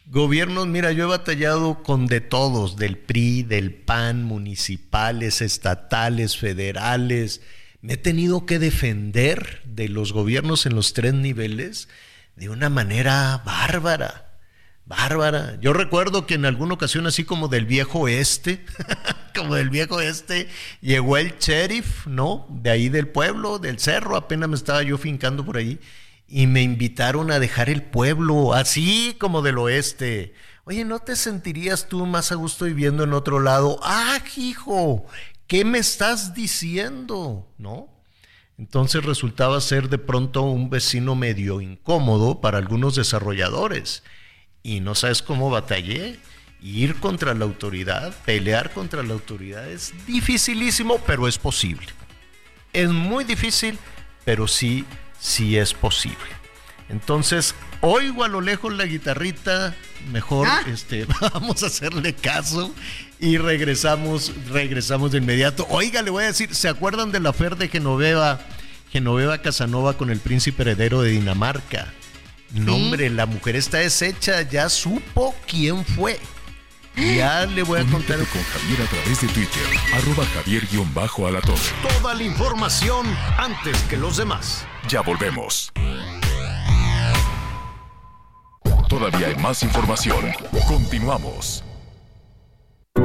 Gobiernos, mira, yo he batallado con de todos, del PRI, del PAN, municipales, estatales, federales. Me he tenido que defender de los gobiernos en los tres niveles de una manera bárbara, bárbara. Yo recuerdo que en alguna ocasión, así como del viejo oeste, como del viejo oeste, llegó el sheriff, ¿no? De ahí del pueblo, del cerro, apenas me estaba yo fincando por ahí y me invitaron a dejar el pueblo, así como del oeste. Oye, ¿no te sentirías tú más a gusto viviendo en otro lado? Ah, hijo, ¿qué me estás diciendo? ¿No? Entonces resultaba ser de pronto un vecino medio incómodo para algunos desarrolladores. Y no sabes cómo batallé. Ir contra la autoridad, pelear contra la autoridad es dificilísimo, pero es posible. Es muy difícil, pero sí si es posible. Entonces, oigo a lo lejos la guitarrita, mejor Ah. este, vamos a hacerle caso y regresamos, regresamos de inmediato. Oiga, le voy a decir, ¿se acuerdan de la fer de Genoveva, Genoveva Casanova con el príncipe heredero de Dinamarca? No, hombre, la mujer está deshecha, ya supo quién fue. Ya le voy a contar. Con Javier a través de Twitter, arroba javier-alatón. Toda la información antes que los demás. Ya volvemos. Todavía hay más información. Continuamos.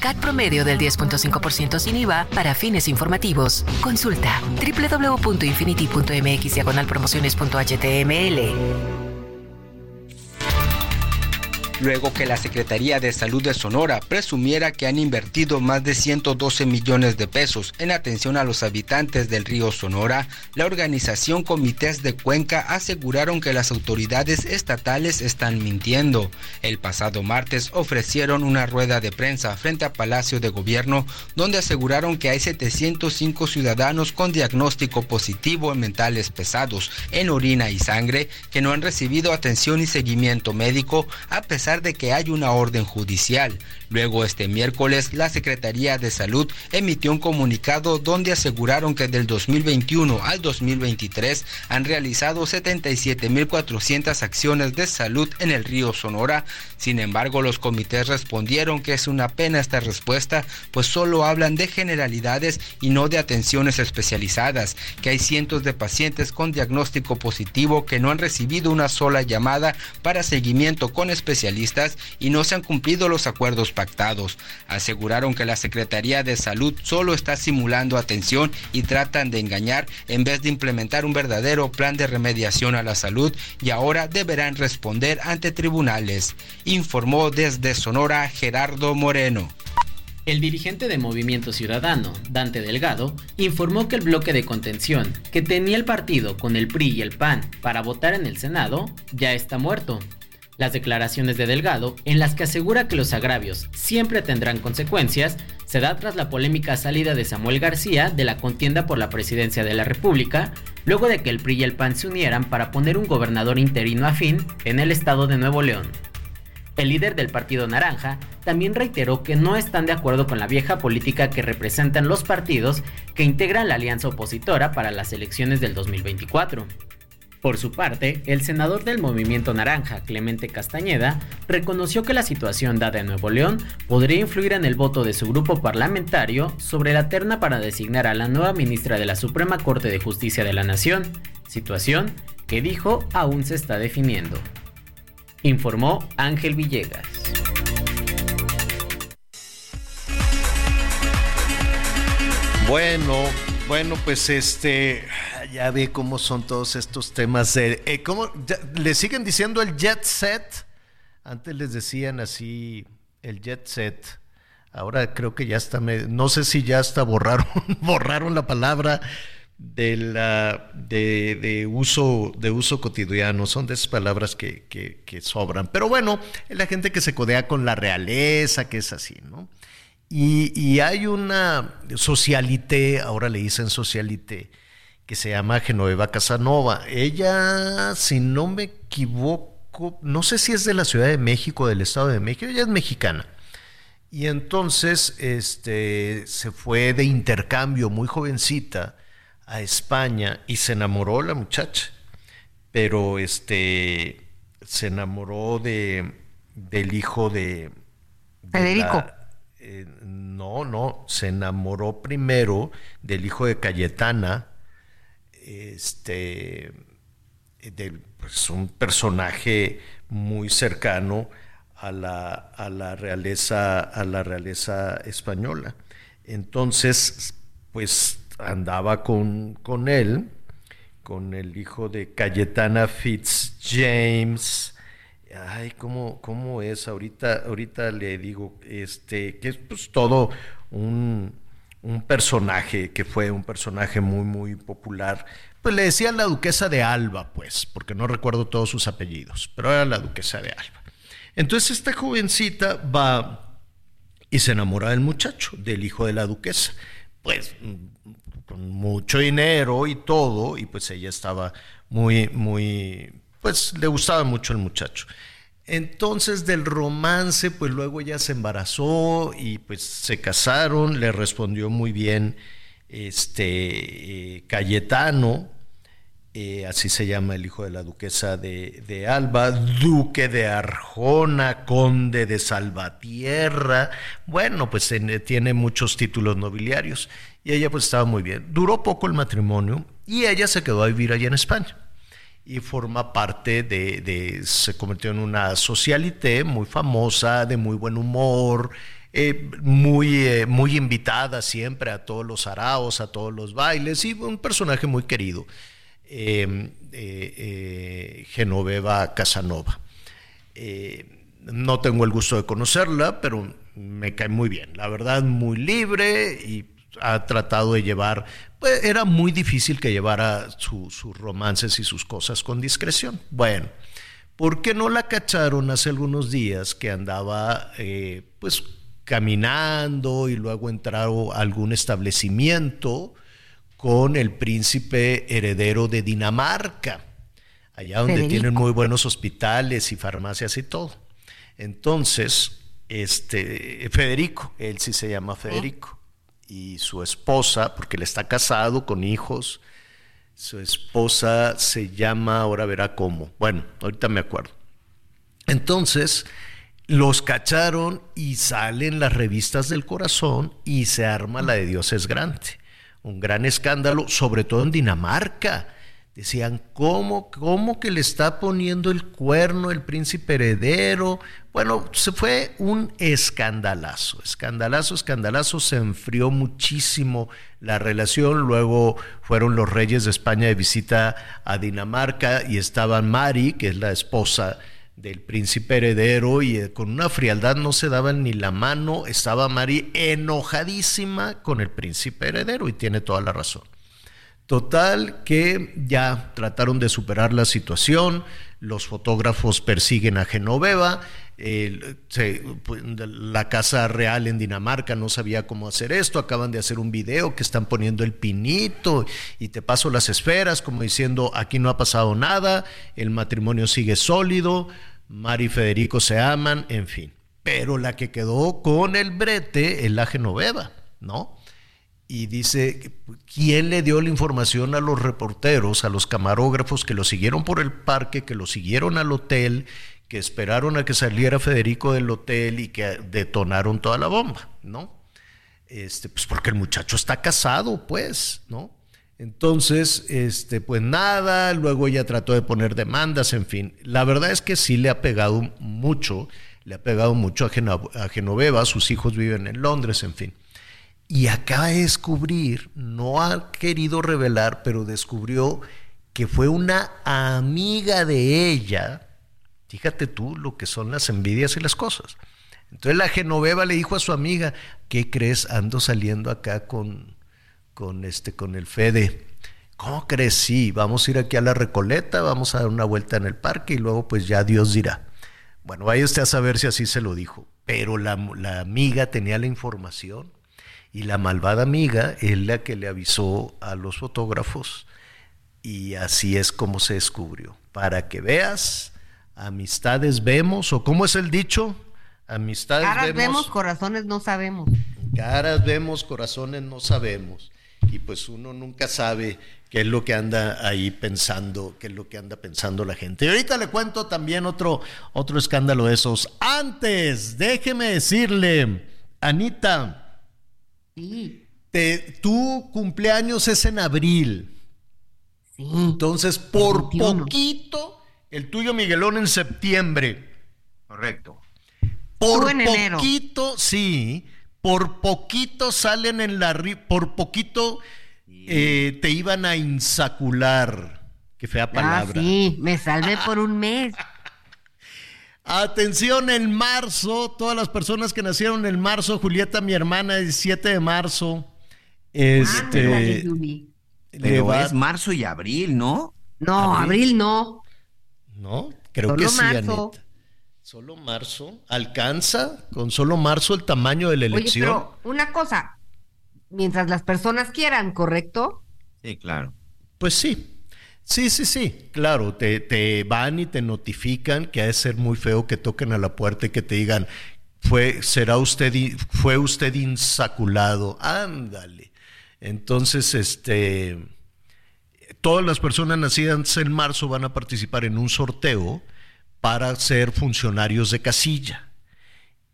CAT promedio del 10.5% sin IVA para fines informativos. Consulta www.infinity.mx diagonal promociones.html. luego que la Secretaría de Salud de Sonora presumiera que han invertido más de 112 millones de pesos en atención a los habitantes del río Sonora, la organización Comités de Cuenca aseguraron que las autoridades estatales están mintiendo. El pasado martes ofrecieron una rueda de prensa frente a Palacio de Gobierno donde aseguraron que hay 705 ciudadanos con diagnóstico positivo en mentales pesados, en orina y sangre, que no han recibido atención y seguimiento médico a pesar de que hay una orden judicial. Luego este miércoles la Secretaría de Salud emitió un comunicado donde aseguraron que del 2021 al 2023 han realizado 77.400 acciones de salud en el río Sonora. Sin embargo, los comités respondieron que es una pena esta respuesta, pues solo hablan de generalidades y no de atenciones especializadas, que hay cientos de pacientes con diagnóstico positivo que no han recibido una sola llamada para seguimiento con especialistas y no se han cumplido los acuerdos Aseguraron que la Secretaría de Salud solo está simulando atención y tratan de engañar en vez de implementar un verdadero plan de remediación a la salud y ahora deberán responder ante tribunales, informó desde Sonora Gerardo Moreno. El dirigente de Movimiento Ciudadano, Dante Delgado, informó que el bloque de contención que tenía el partido con el PRI y el PAN para votar en el Senado ya está muerto. Las declaraciones de Delgado, en las que asegura que los agravios siempre tendrán consecuencias, se da tras la polémica salida de Samuel García de la contienda por la presidencia de la República, luego de que el PRI y el PAN se unieran para poner un gobernador interino afín en el estado de Nuevo León. El líder del Partido Naranja también reiteró que no están de acuerdo con la vieja política que representan los partidos que integran la alianza opositora para las elecciones del 2024. Por su parte, el senador del Movimiento Naranja, Clemente Castañeda, reconoció que la situación dada en Nuevo León podría influir en el voto de su grupo parlamentario sobre la terna para designar a la nueva ministra de la Suprema Corte de Justicia de la Nación, situación que dijo aún se está definiendo. Informó Ángel Villegas. Bueno, bueno, pues este, ya ve cómo son todos estos temas. Eh, ¿cómo, ¿Le siguen diciendo el jet set? Antes les decían así, el jet set. Ahora creo que ya está, no sé si ya hasta borraron, borraron la palabra de, la, de, uso, de uso cotidiano, son de esas palabras que, que, sobran. Pero bueno, es la gente que se codea con la realeza, que es así, ¿no? Y, y hay una socialité, ahora le dicen socialité, que se llama Genoveva Casanova. Ella, si no me equivoco, no sé si es de la Ciudad de México, del Estado de México, ella es mexicana. Y entonces este, se fue de intercambio muy jovencita a España y se enamoró la muchacha, pero este se enamoró de del hijo de, Federico. Eh, no, no, se enamoró primero del hijo de Cayetana, este, de pues, un personaje muy cercano a la, a la realeza, a la realeza española. Entonces, pues andaba con, con él, con el hijo de Cayetana Fitzjames. Ay, ¿cómo, cómo es? Ahorita, ahorita le digo, este, que es pues todo un, un personaje que fue un personaje muy, muy popular. Pues le decían la duquesa de Alba, pues, porque no recuerdo todos sus apellidos, pero era la duquesa de Alba. Entonces esta jovencita va y se enamora del muchacho, del hijo de la duquesa. Pues con mucho dinero y todo, y pues ella estaba muy, muy, pues le gustaba mucho el muchacho. Entonces del romance, pues luego ella se embarazó y pues se casaron, le respondió muy bien este eh, Cayetano, eh, así se llama el hijo de la duquesa de, Alba, duque de Arjona, conde de Salvatierra, bueno, pues tiene muchos títulos nobiliarios. Y ella pues estaba muy bien. Duró poco el matrimonio y ella se quedó a vivir allá en España y forma parte de, se convirtió en una socialité muy famosa, de muy buen humor, eh, muy, eh, muy invitada siempre a todos los araos, a todos los bailes y un personaje muy querido, eh, Genoveva Casanova. no tengo el gusto de conocerla, pero me cae muy bien, la verdad muy libre y ha tratado de llevar, pues era muy difícil que llevara sus romances y sus cosas con discreción. Bueno, ¿por qué no la cacharon hace algunos días que andaba eh, pues caminando y luego entró a algún establecimiento con el príncipe heredero de Dinamarca, allá donde tienen muy buenos hospitales y farmacias y todo? Entonces, este Federico, él sí se llama Federico y su esposa, porque él está casado con hijos, su esposa se llama, ahora verá cómo, bueno, ahorita me acuerdo. Entonces, los cacharon y salen las revistas del corazón y se arma la de Dios es grande. Un gran escándalo, sobre todo en Dinamarca Decían, ¿cómo, ¿cómo que le está poniendo el cuerno el príncipe heredero? Bueno, se fue un escandalazo, escandalazo, escandalazo, se enfrió muchísimo la relación, luego fueron los reyes de España de visita a Dinamarca y estaban Mari, que es la esposa del príncipe heredero, y eh, con una frialdad no se daban ni la mano, estaba Mari enojadísima con el príncipe heredero y tiene toda la razón. Total que ya trataron de superar la situación, los fotógrafos persiguen a Genoveva, pues, la Casa Real en Dinamarca no sabía cómo hacer esto, acaban de hacer un video que están poniendo el pinito y te paso las esferas como diciendo aquí no ha pasado nada, el matrimonio sigue sólido, Mari y Federico se aman, en fin. Pero la que quedó con el brete es la Genoveva, ¿no? Y dice quién le dio la información a los reporteros, a los camarógrafos que lo siguieron por el parque, que lo siguieron al hotel, que esperaron a que saliera Federico del hotel y que detonaron toda la bomba, ¿no? Este, pues porque el muchacho está casado, pues, ¿no? Entonces, este, pues nada, luego ella trató de poner demandas, en fin. La verdad es que sí le ha pegado mucho, le ha pegado mucho a, a Genoveva, sus hijos viven en Londres, en fin y acaba de descubrir, no ha querido revelar, pero descubrió que fue una amiga de ella. Fíjate tú lo que son las envidias y las cosas. Entonces la Genoveva le dijo a su amiga, ¿qué crees? Ando saliendo acá con, con, este, con el Fede. ¿Cómo crees? Sí, vamos a ir aquí a la Recoleta, vamos a dar una vuelta en el parque y luego pues ya Dios dirá. Bueno, vaya usted a saber si así se lo dijo. Pero la, la amiga tenía la información y la malvada amiga es la que le avisó a los fotógrafos y así es como se descubrió. Para que veas, amistades vemos, o cómo es el dicho, amistades Caras vemos, corazones no sabemos. Caras vemos, corazones no sabemos. Y pues uno nunca sabe qué es lo que anda ahí pensando, qué es lo que anda pensando la gente. Y ahorita le cuento también otro, otro escándalo de esos. Antes, déjeme decirle, Anita, te, tu cumpleaños es en abril. Entonces, por poquito, el tuyo Miguelón en septiembre. Correcto. Por poquito, sí, por poquito salen en la por poquito eh, te iban a insacular. Qué fea ah, palabra. Ah, sí, me salvé por un mes. Atención, en marzo, todas las personas que nacieron en marzo, Julieta, mi hermana, el 7 de marzo. Este, pero es marzo y abril, ¿no? No, abril, no. No, creo que sí, Anita. Solo marzo. ¿Alcanza con solo marzo el tamaño de la elección? Oye, pero una cosa, mientras las personas quieran, ¿correcto? Sí, claro. Pues sí. Sí, sí, sí, claro, te, te van y te notifican que ha de ser muy feo que toquen a la puerta y que te digan, fue, será usted, fue usted insaculado, ándale. Entonces, este, todas las personas nacidas en marzo van a participar en un sorteo para ser funcionarios de casilla.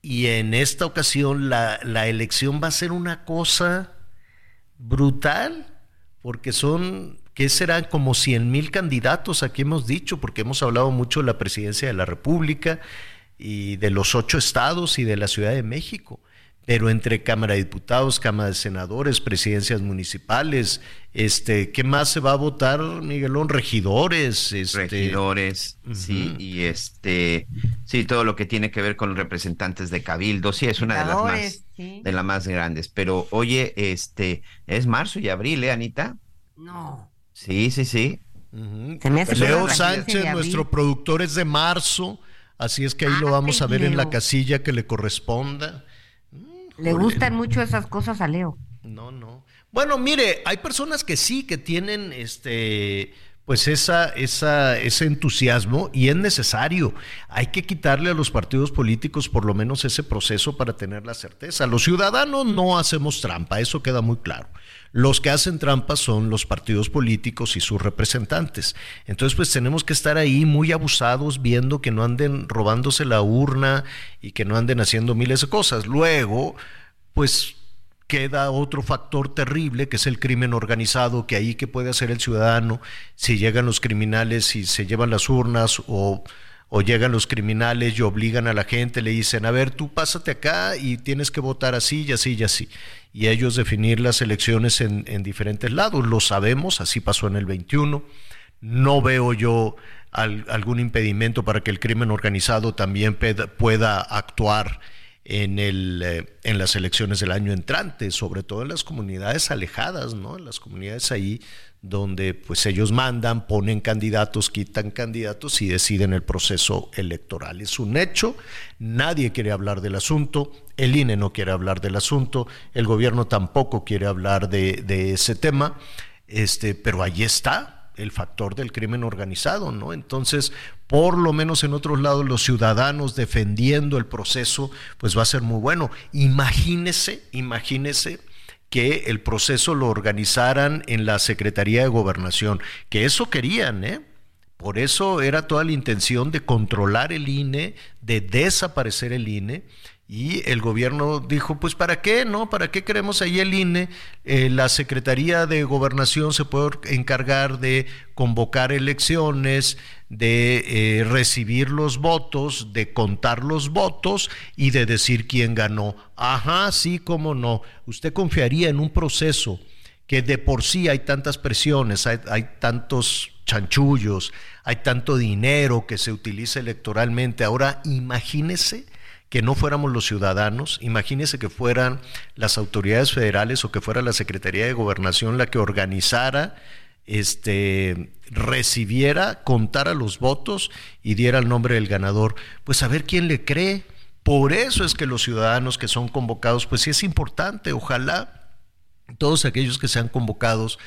Y en esta ocasión la, la elección va a ser una cosa brutal, porque son, ¿qué serán? Como 100 mil candidatos, aquí hemos dicho, porque hemos hablado mucho de la presidencia de la República y de los ocho estados y de la Ciudad de México pero entre Cámara de Diputados, Cámara de Senadores, presidencias municipales, este, ¿qué más se va a votar, Miguelón? Regidores, este... regidores, sí, y este, sí, todo lo que tiene que ver con los representantes de cabildo, sí, es una de las más, de las más grandes. Pero oye, este, es marzo y abril, ¿eh, Anita? No. Sí, sí, sí. Leo Sánchez, nuestro productor es de marzo, así es que ahí lo ah, vamos a ver en la casilla que le corresponda. Le gustan mucho esas cosas a Leo. No, no. Bueno, mire, hay personas que sí, que tienen este pues esa, esa, ese entusiasmo y es necesario. Hay que quitarle a los partidos políticos por lo menos ese proceso para tener la certeza. Los ciudadanos no hacemos trampa, eso queda muy claro. Los que hacen trampa son los partidos políticos y sus representantes. Entonces, pues tenemos que estar ahí muy abusados viendo que no anden robándose la urna y que no anden haciendo miles de cosas. Luego, pues queda otro factor terrible que es el crimen organizado, que ahí que puede hacer el ciudadano si llegan los criminales y se llevan las urnas o, o, llegan los criminales y obligan a la gente, le dicen, a ver, tú pásate acá y tienes que votar así y así y así. Y ellos definir las elecciones en, en diferentes lados, lo sabemos, así pasó en el 21. No veo yo algún impedimento para que el crimen organizado también pueda actuar en, eh, en las elecciones del año entrante, sobre todo en las comunidades alejadas, ¿no? En las comunidades ahí donde pues ellos mandan, ponen candidatos, quitan candidatos y deciden el proceso electoral. Es un hecho, nadie quiere hablar del asunto, el INE no quiere hablar del asunto, el gobierno tampoco quiere hablar de, ese tema, este, pero ahí está, el factor del crimen organizado, ¿no? Entonces, por lo menos en otros lados, los ciudadanos defendiendo el proceso, pues va a ser muy bueno. Imagínese, imagínese que el proceso lo organizaran en la Secretaría de Gobernación, que eso querían, ¿eh? Por eso era toda la intención de controlar el INE, de desaparecer el INE y el gobierno dijo, pues ¿para qué? ¿No? ¿Para qué queremos ahí el INE? Eh, la Secretaría de Gobernación se puede encargar de convocar elecciones, de eh, recibir los votos, de contar los votos y de decir quién ganó. Ajá, sí, cómo no. ¿Usted confiaría en un proceso que de por sí hay tantas presiones, hay, hay tantos chanchullos, hay tanto dinero que se utiliza electoralmente? Ahora imagínese que no fuéramos los ciudadanos, imagínese que fueran las autoridades federales o que fuera la Secretaría de Gobernación la que organizara, este, recibiera, contara los votos y diera el nombre del ganador. Pues a ver quién le cree. Por eso es que los ciudadanos que son convocados, pues sí es importante, ojalá todos aquellos que sean convocados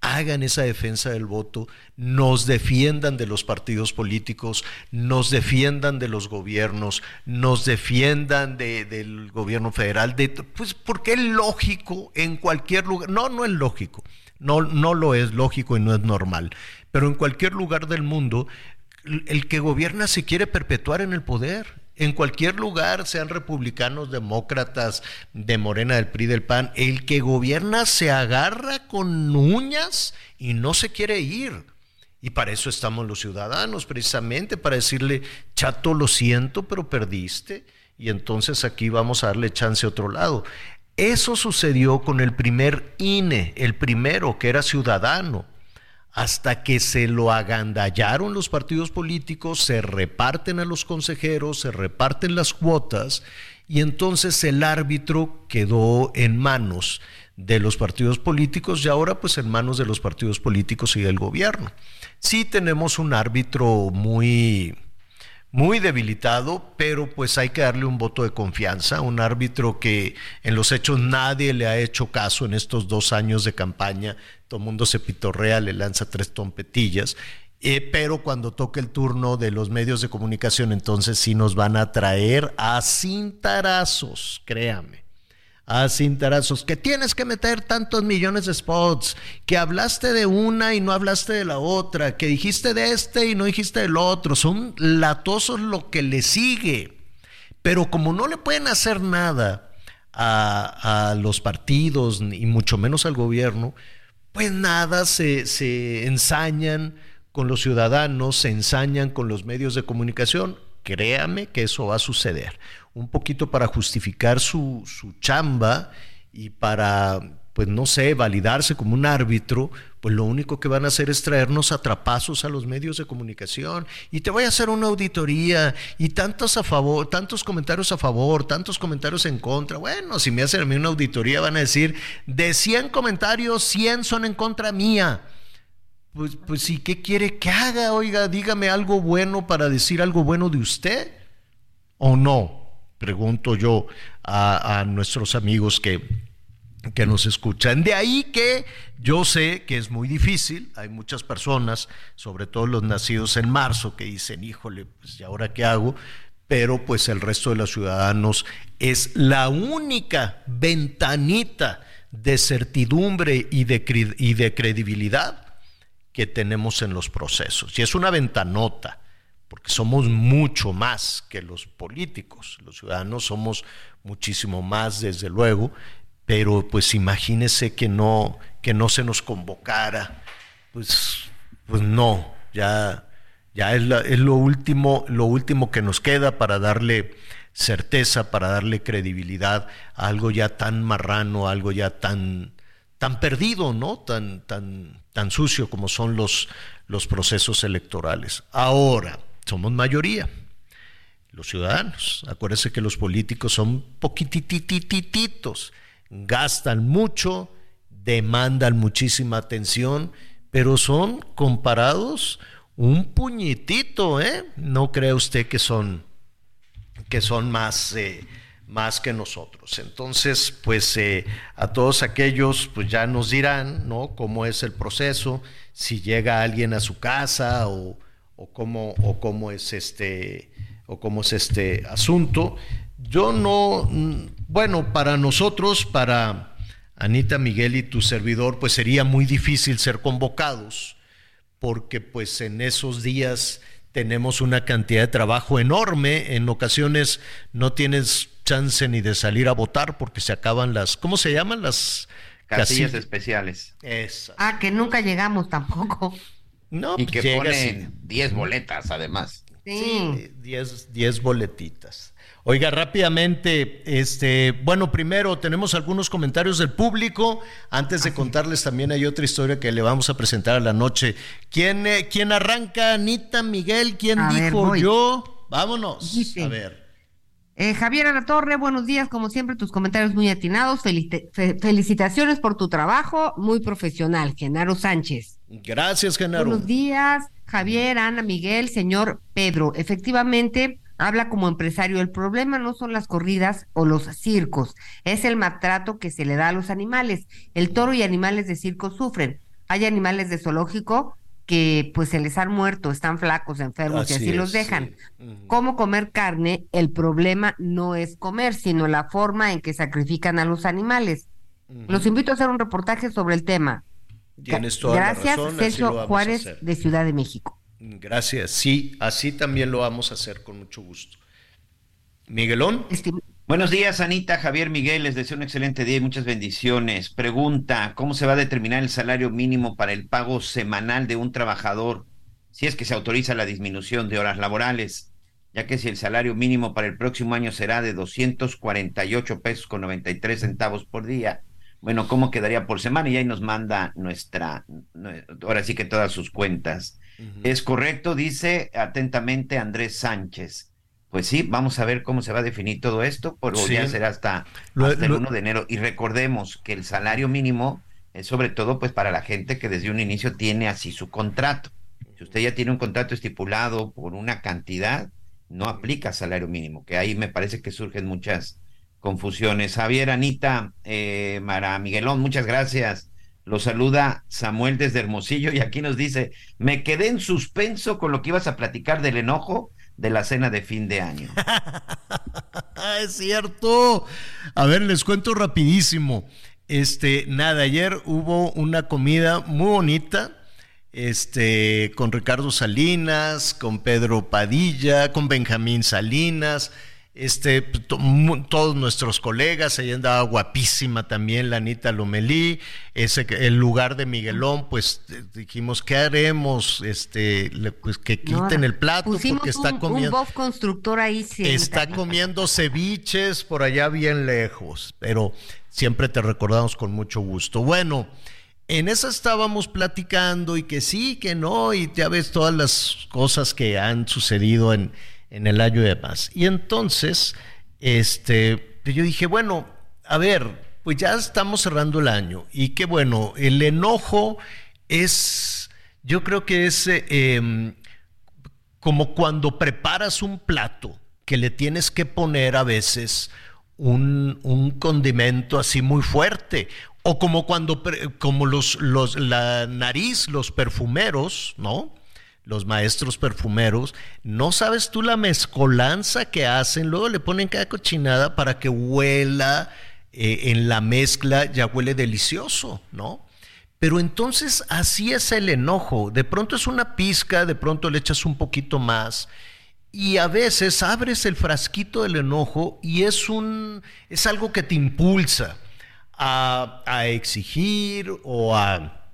hagan esa defensa del voto, nos defiendan de los partidos políticos, nos defiendan de los gobiernos, nos defiendan del gobierno federal, de, pues porque es lógico en cualquier lugar, no, no es lógico, no, no lo es lógico y no es normal, pero en cualquier lugar del mundo, el que gobierna se quiere perpetuar en el poder en cualquier lugar, sean republicanos, demócratas, de Morena, del PRI, del PAN, el que gobierna se agarra con uñas y no se quiere ir. Y para eso estamos los ciudadanos, precisamente, para decirle, chato, lo siento, pero perdiste. Y entonces aquí vamos a darle chance a otro lado. Eso sucedió con el primer INE, el primero que era ciudadano hasta que se lo agandallaron los partidos políticos, se reparten a los consejeros, se reparten las cuotas y entonces el árbitro quedó en manos de los partidos políticos y ahora pues en manos de los partidos políticos y del gobierno. Sí tenemos un árbitro muy muy debilitado, pero pues hay que darle un voto de confianza, un árbitro que en los hechos nadie le ha hecho caso en estos dos años de campaña, todo el mundo se pitorrea, le lanza tres trompetillas, eh, pero cuando toque el turno de los medios de comunicación, entonces sí nos van a traer a cintarazos, créame a cintarazos, que tienes que meter tantos millones de spots, que hablaste de una y no hablaste de la otra, que dijiste de este y no dijiste del otro, son latosos lo que le sigue. Pero como no le pueden hacer nada a, a los partidos y mucho menos al gobierno, pues nada, se, se ensañan con los ciudadanos, se ensañan con los medios de comunicación. Créame que eso va a suceder un poquito para justificar su, su chamba y para, pues no sé, validarse como un árbitro, pues lo único que van a hacer es traernos atrapazos a los medios de comunicación y te voy a hacer una auditoría y tantos a favor, tantos comentarios a favor, tantos comentarios en contra. Bueno, si me hacen a mí una auditoría van a decir, de 100 comentarios, 100 son en contra mía. Pues, pues sí, ¿qué quiere que haga? Oiga, dígame algo bueno para decir algo bueno de usted o no pregunto yo a, nuestros amigos que, que nos escuchan. De ahí que yo sé que es muy difícil, hay muchas personas, sobre todo los nacidos en marzo, que dicen, híjole, pues ¿y ahora qué hago? Pero pues el resto de los ciudadanos es la única ventanita de certidumbre y de, y de credibilidad que tenemos en los procesos. Y es una ventanota porque somos mucho más que los políticos, los ciudadanos somos muchísimo más, desde luego, pero pues imagínese que no, que no se nos convocara, pues, pues no, ya, ya es, lo, último, lo último que nos queda para darle certeza, para darle credibilidad a algo ya tan marrano, algo ya tan, tan perdido, ¿no? Tan, tan, tan sucio como son los, los procesos electorales. Ahora, somos mayoría, los ciudadanos. Acuérdense que los políticos son poquitititititos, gastan mucho, demandan muchísima atención, pero son comparados un puñitito, ¿eh? No cree usted que son que son más eh, más que nosotros. Entonces, pues eh, a todos aquellos, pues ya nos dirán, ¿no? Cómo es el proceso, si llega alguien a su casa o, o cómo, o cómo es este o cómo es este asunto. Yo no, bueno, para nosotros, para Anita Miguel y tu servidor, pues sería muy difícil ser convocados, porque pues en esos días tenemos una cantidad de trabajo enorme, en ocasiones no tienes chance ni de salir a votar porque se acaban las, ¿cómo se llaman? Las casillas especiales. Ah, que nunca llegamos tampoco. No, y pues que ponen 10 boletas además. Sí, 10 boletitas. Oiga, rápidamente, este, bueno, primero tenemos algunos comentarios del público. Antes de contarles también hay otra historia que le vamos a presentar a la noche. ¿Quién, eh, quién arranca? Anita, Miguel, ¿quién dijo yo? Vámonos. A ver. Eh, Javier Torre, buenos días, como siempre, tus comentarios muy atinados. felicitaciones por tu trabajo, muy profesional, Genaro Sánchez. Gracias, Genaro. Buenos días, Javier, Ana, Miguel, señor Pedro. Efectivamente, habla como empresario. El problema no son las corridas o los circos, es el maltrato que se le da a los animales. El toro y animales de circo sufren. Hay animales de zoológico que pues se les han muerto, están flacos, enfermos y así los dejan. ¿Cómo comer carne? El problema no es comer, sino la forma en que sacrifican a los animales. Los invito a hacer un reportaje sobre el tema. Tienes toda Gracias, la razón, Sergio Juárez de Ciudad de México. Gracias, sí, así también lo vamos a hacer con mucho gusto. Miguelón. Buenos días, Anita, Javier Miguel, les deseo un excelente día y muchas bendiciones. Pregunta, ¿cómo se va a determinar el salario mínimo para el pago semanal de un trabajador si es que se autoriza la disminución de horas laborales? Ya que si el salario mínimo para el próximo año será de 248 pesos con 93 centavos por día, bueno, ¿cómo quedaría por semana? Y ahí nos manda nuestra, ahora sí que todas sus cuentas. Es correcto, dice atentamente Andrés Sánchez. Pues sí, vamos a ver cómo se va a definir todo esto, por ya será hasta, el 1 de enero. Y recordemos que el salario mínimo es sobre todo pues para la gente que desde un inicio tiene así su contrato. Si usted ya tiene un contrato estipulado por una cantidad, no aplica salario mínimo, que ahí me parece que surgen muchas confusiones. Javier, Anita, eh, Mara Miguelón, muchas gracias. Lo saluda Samuel desde Hermosillo y aquí nos dice, me quedé en suspenso con lo que ibas a platicar del enojo de la cena de fin de año. es cierto. A ver, les cuento rapidísimo. Este, nada, ayer hubo una comida muy bonita. Este, con Ricardo Salinas, con Pedro Padilla, con Benjamín Salinas, este, todos nuestros colegas, ahí andaba guapísima también la Anita Lomelí, ese, el lugar de Miguelón, pues dijimos, ¿qué haremos? Este, pues que quiten el plato porque está comiendo. Un constructor ahí Está comiendo ceviches por allá bien lejos, pero siempre te recordamos con mucho gusto. Bueno, en esa estábamos platicando y que sí, que no, y ya ves todas las cosas que han sucedido en en el año y demás. Y entonces, este, yo dije, bueno, a ver, pues ya estamos cerrando el año y qué bueno, el enojo es, yo creo que es eh, em, como cuando preparas un plato que le tienes que poner a veces un, un condimento así muy fuerte. O como cuando, como los, los, la nariz, los perfumeros, ¿no? Los maestros perfumeros, no sabes tú la mezcolanza que hacen, luego le ponen cada cochinada para que huela eh, en la mezcla, ya huele delicioso, ¿no? Pero entonces así es el enojo, de pronto es una pizca, de pronto le echas un poquito más y a veces abres el frasquito del enojo y es un es algo que te impulsa a, a exigir o a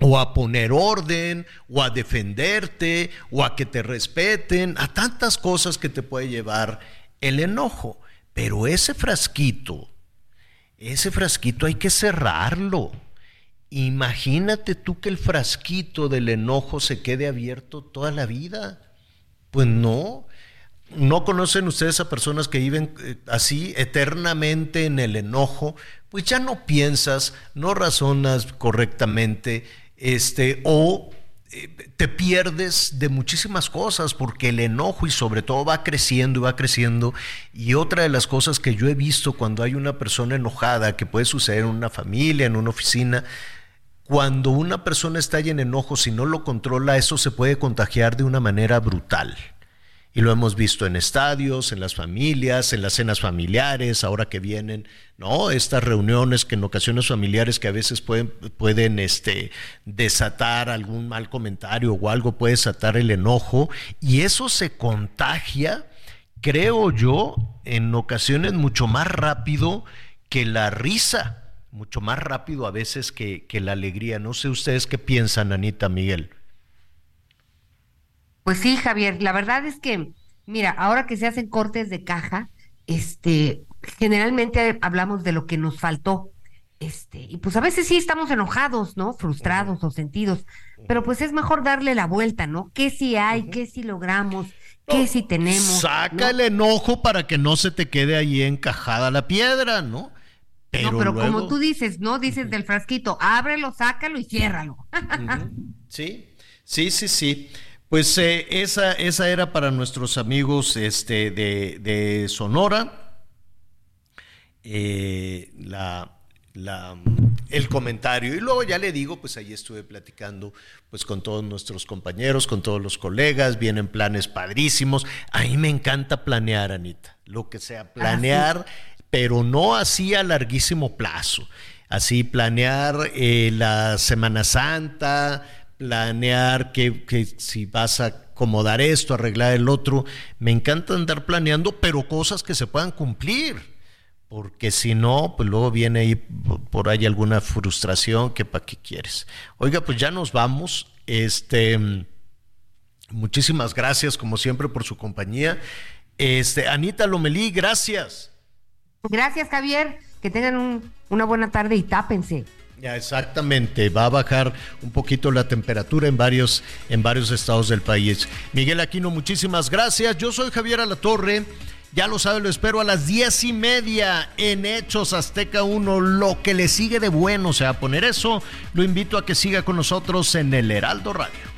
o a poner orden, o a defenderte, o a que te respeten, a tantas cosas que te puede llevar el enojo. Pero ese frasquito, ese frasquito hay que cerrarlo. Imagínate tú que el frasquito del enojo se quede abierto toda la vida. Pues no. ¿No conocen ustedes a personas que viven eh, así eternamente en el enojo? Pues ya no piensas, no razonas correctamente, este, o eh, te pierdes de muchísimas cosas porque el enojo y sobre todo va creciendo y va creciendo. Y otra de las cosas que yo he visto cuando hay una persona enojada, que puede suceder en una familia, en una oficina, cuando una persona está en enojo, si no lo controla, eso se puede contagiar de una manera brutal. Y lo hemos visto en estadios, en las familias, en las cenas familiares, ahora que vienen, ¿no? Estas reuniones que en ocasiones familiares que a veces pueden, pueden este, desatar algún mal comentario o algo, puede desatar el enojo. Y eso se contagia, creo yo, en ocasiones mucho más rápido que la risa, mucho más rápido a veces que, que la alegría. No sé ustedes qué piensan, Anita Miguel. Pues sí, Javier, la verdad es que, mira, ahora que se hacen cortes de caja, este, generalmente hablamos de lo que nos faltó. Este, y pues a veces sí estamos enojados, ¿no? Frustrados o sentidos, pero pues es mejor darle la vuelta, ¿no? ¿Qué si hay? ¿Qué si logramos? ¿Qué si tenemos? Saca el enojo para que no se te quede ahí encajada la piedra, ¿no? Pero, no, pero como tú dices, ¿no? Dices del frasquito, ábrelo, sácalo y ciérralo. Sí, sí, sí, sí. Pues eh, esa, esa era para nuestros amigos este, de, de Sonora. Eh, la, la, el comentario. Y luego ya le digo, pues ahí estuve platicando pues con todos nuestros compañeros, con todos los colegas, vienen planes padrísimos. A mí me encanta planear, Anita, lo que sea, planear, pero no así a larguísimo plazo. Así planear eh, la Semana Santa, planear que, que si vas a acomodar esto, arreglar el otro. Me encanta andar planeando, pero cosas que se puedan cumplir porque si no, pues luego viene ahí por ahí alguna frustración que para qué quieres. Oiga, pues ya nos vamos. Este, muchísimas gracias como siempre por su compañía. Este, Anita Lomelí, gracias. Gracias, Javier. Que tengan una buena tarde y tápense. Ya, exactamente, va a bajar un poquito la temperatura en varios, en varios estados del país. Miguel Aquino, muchísimas gracias. Yo soy Javier Alatorre. Ya lo sabe, lo espero a las diez y media en Hechos Azteca 1. Lo que le sigue de bueno, o sea, poner eso, lo invito a que siga con nosotros en el Heraldo Radio.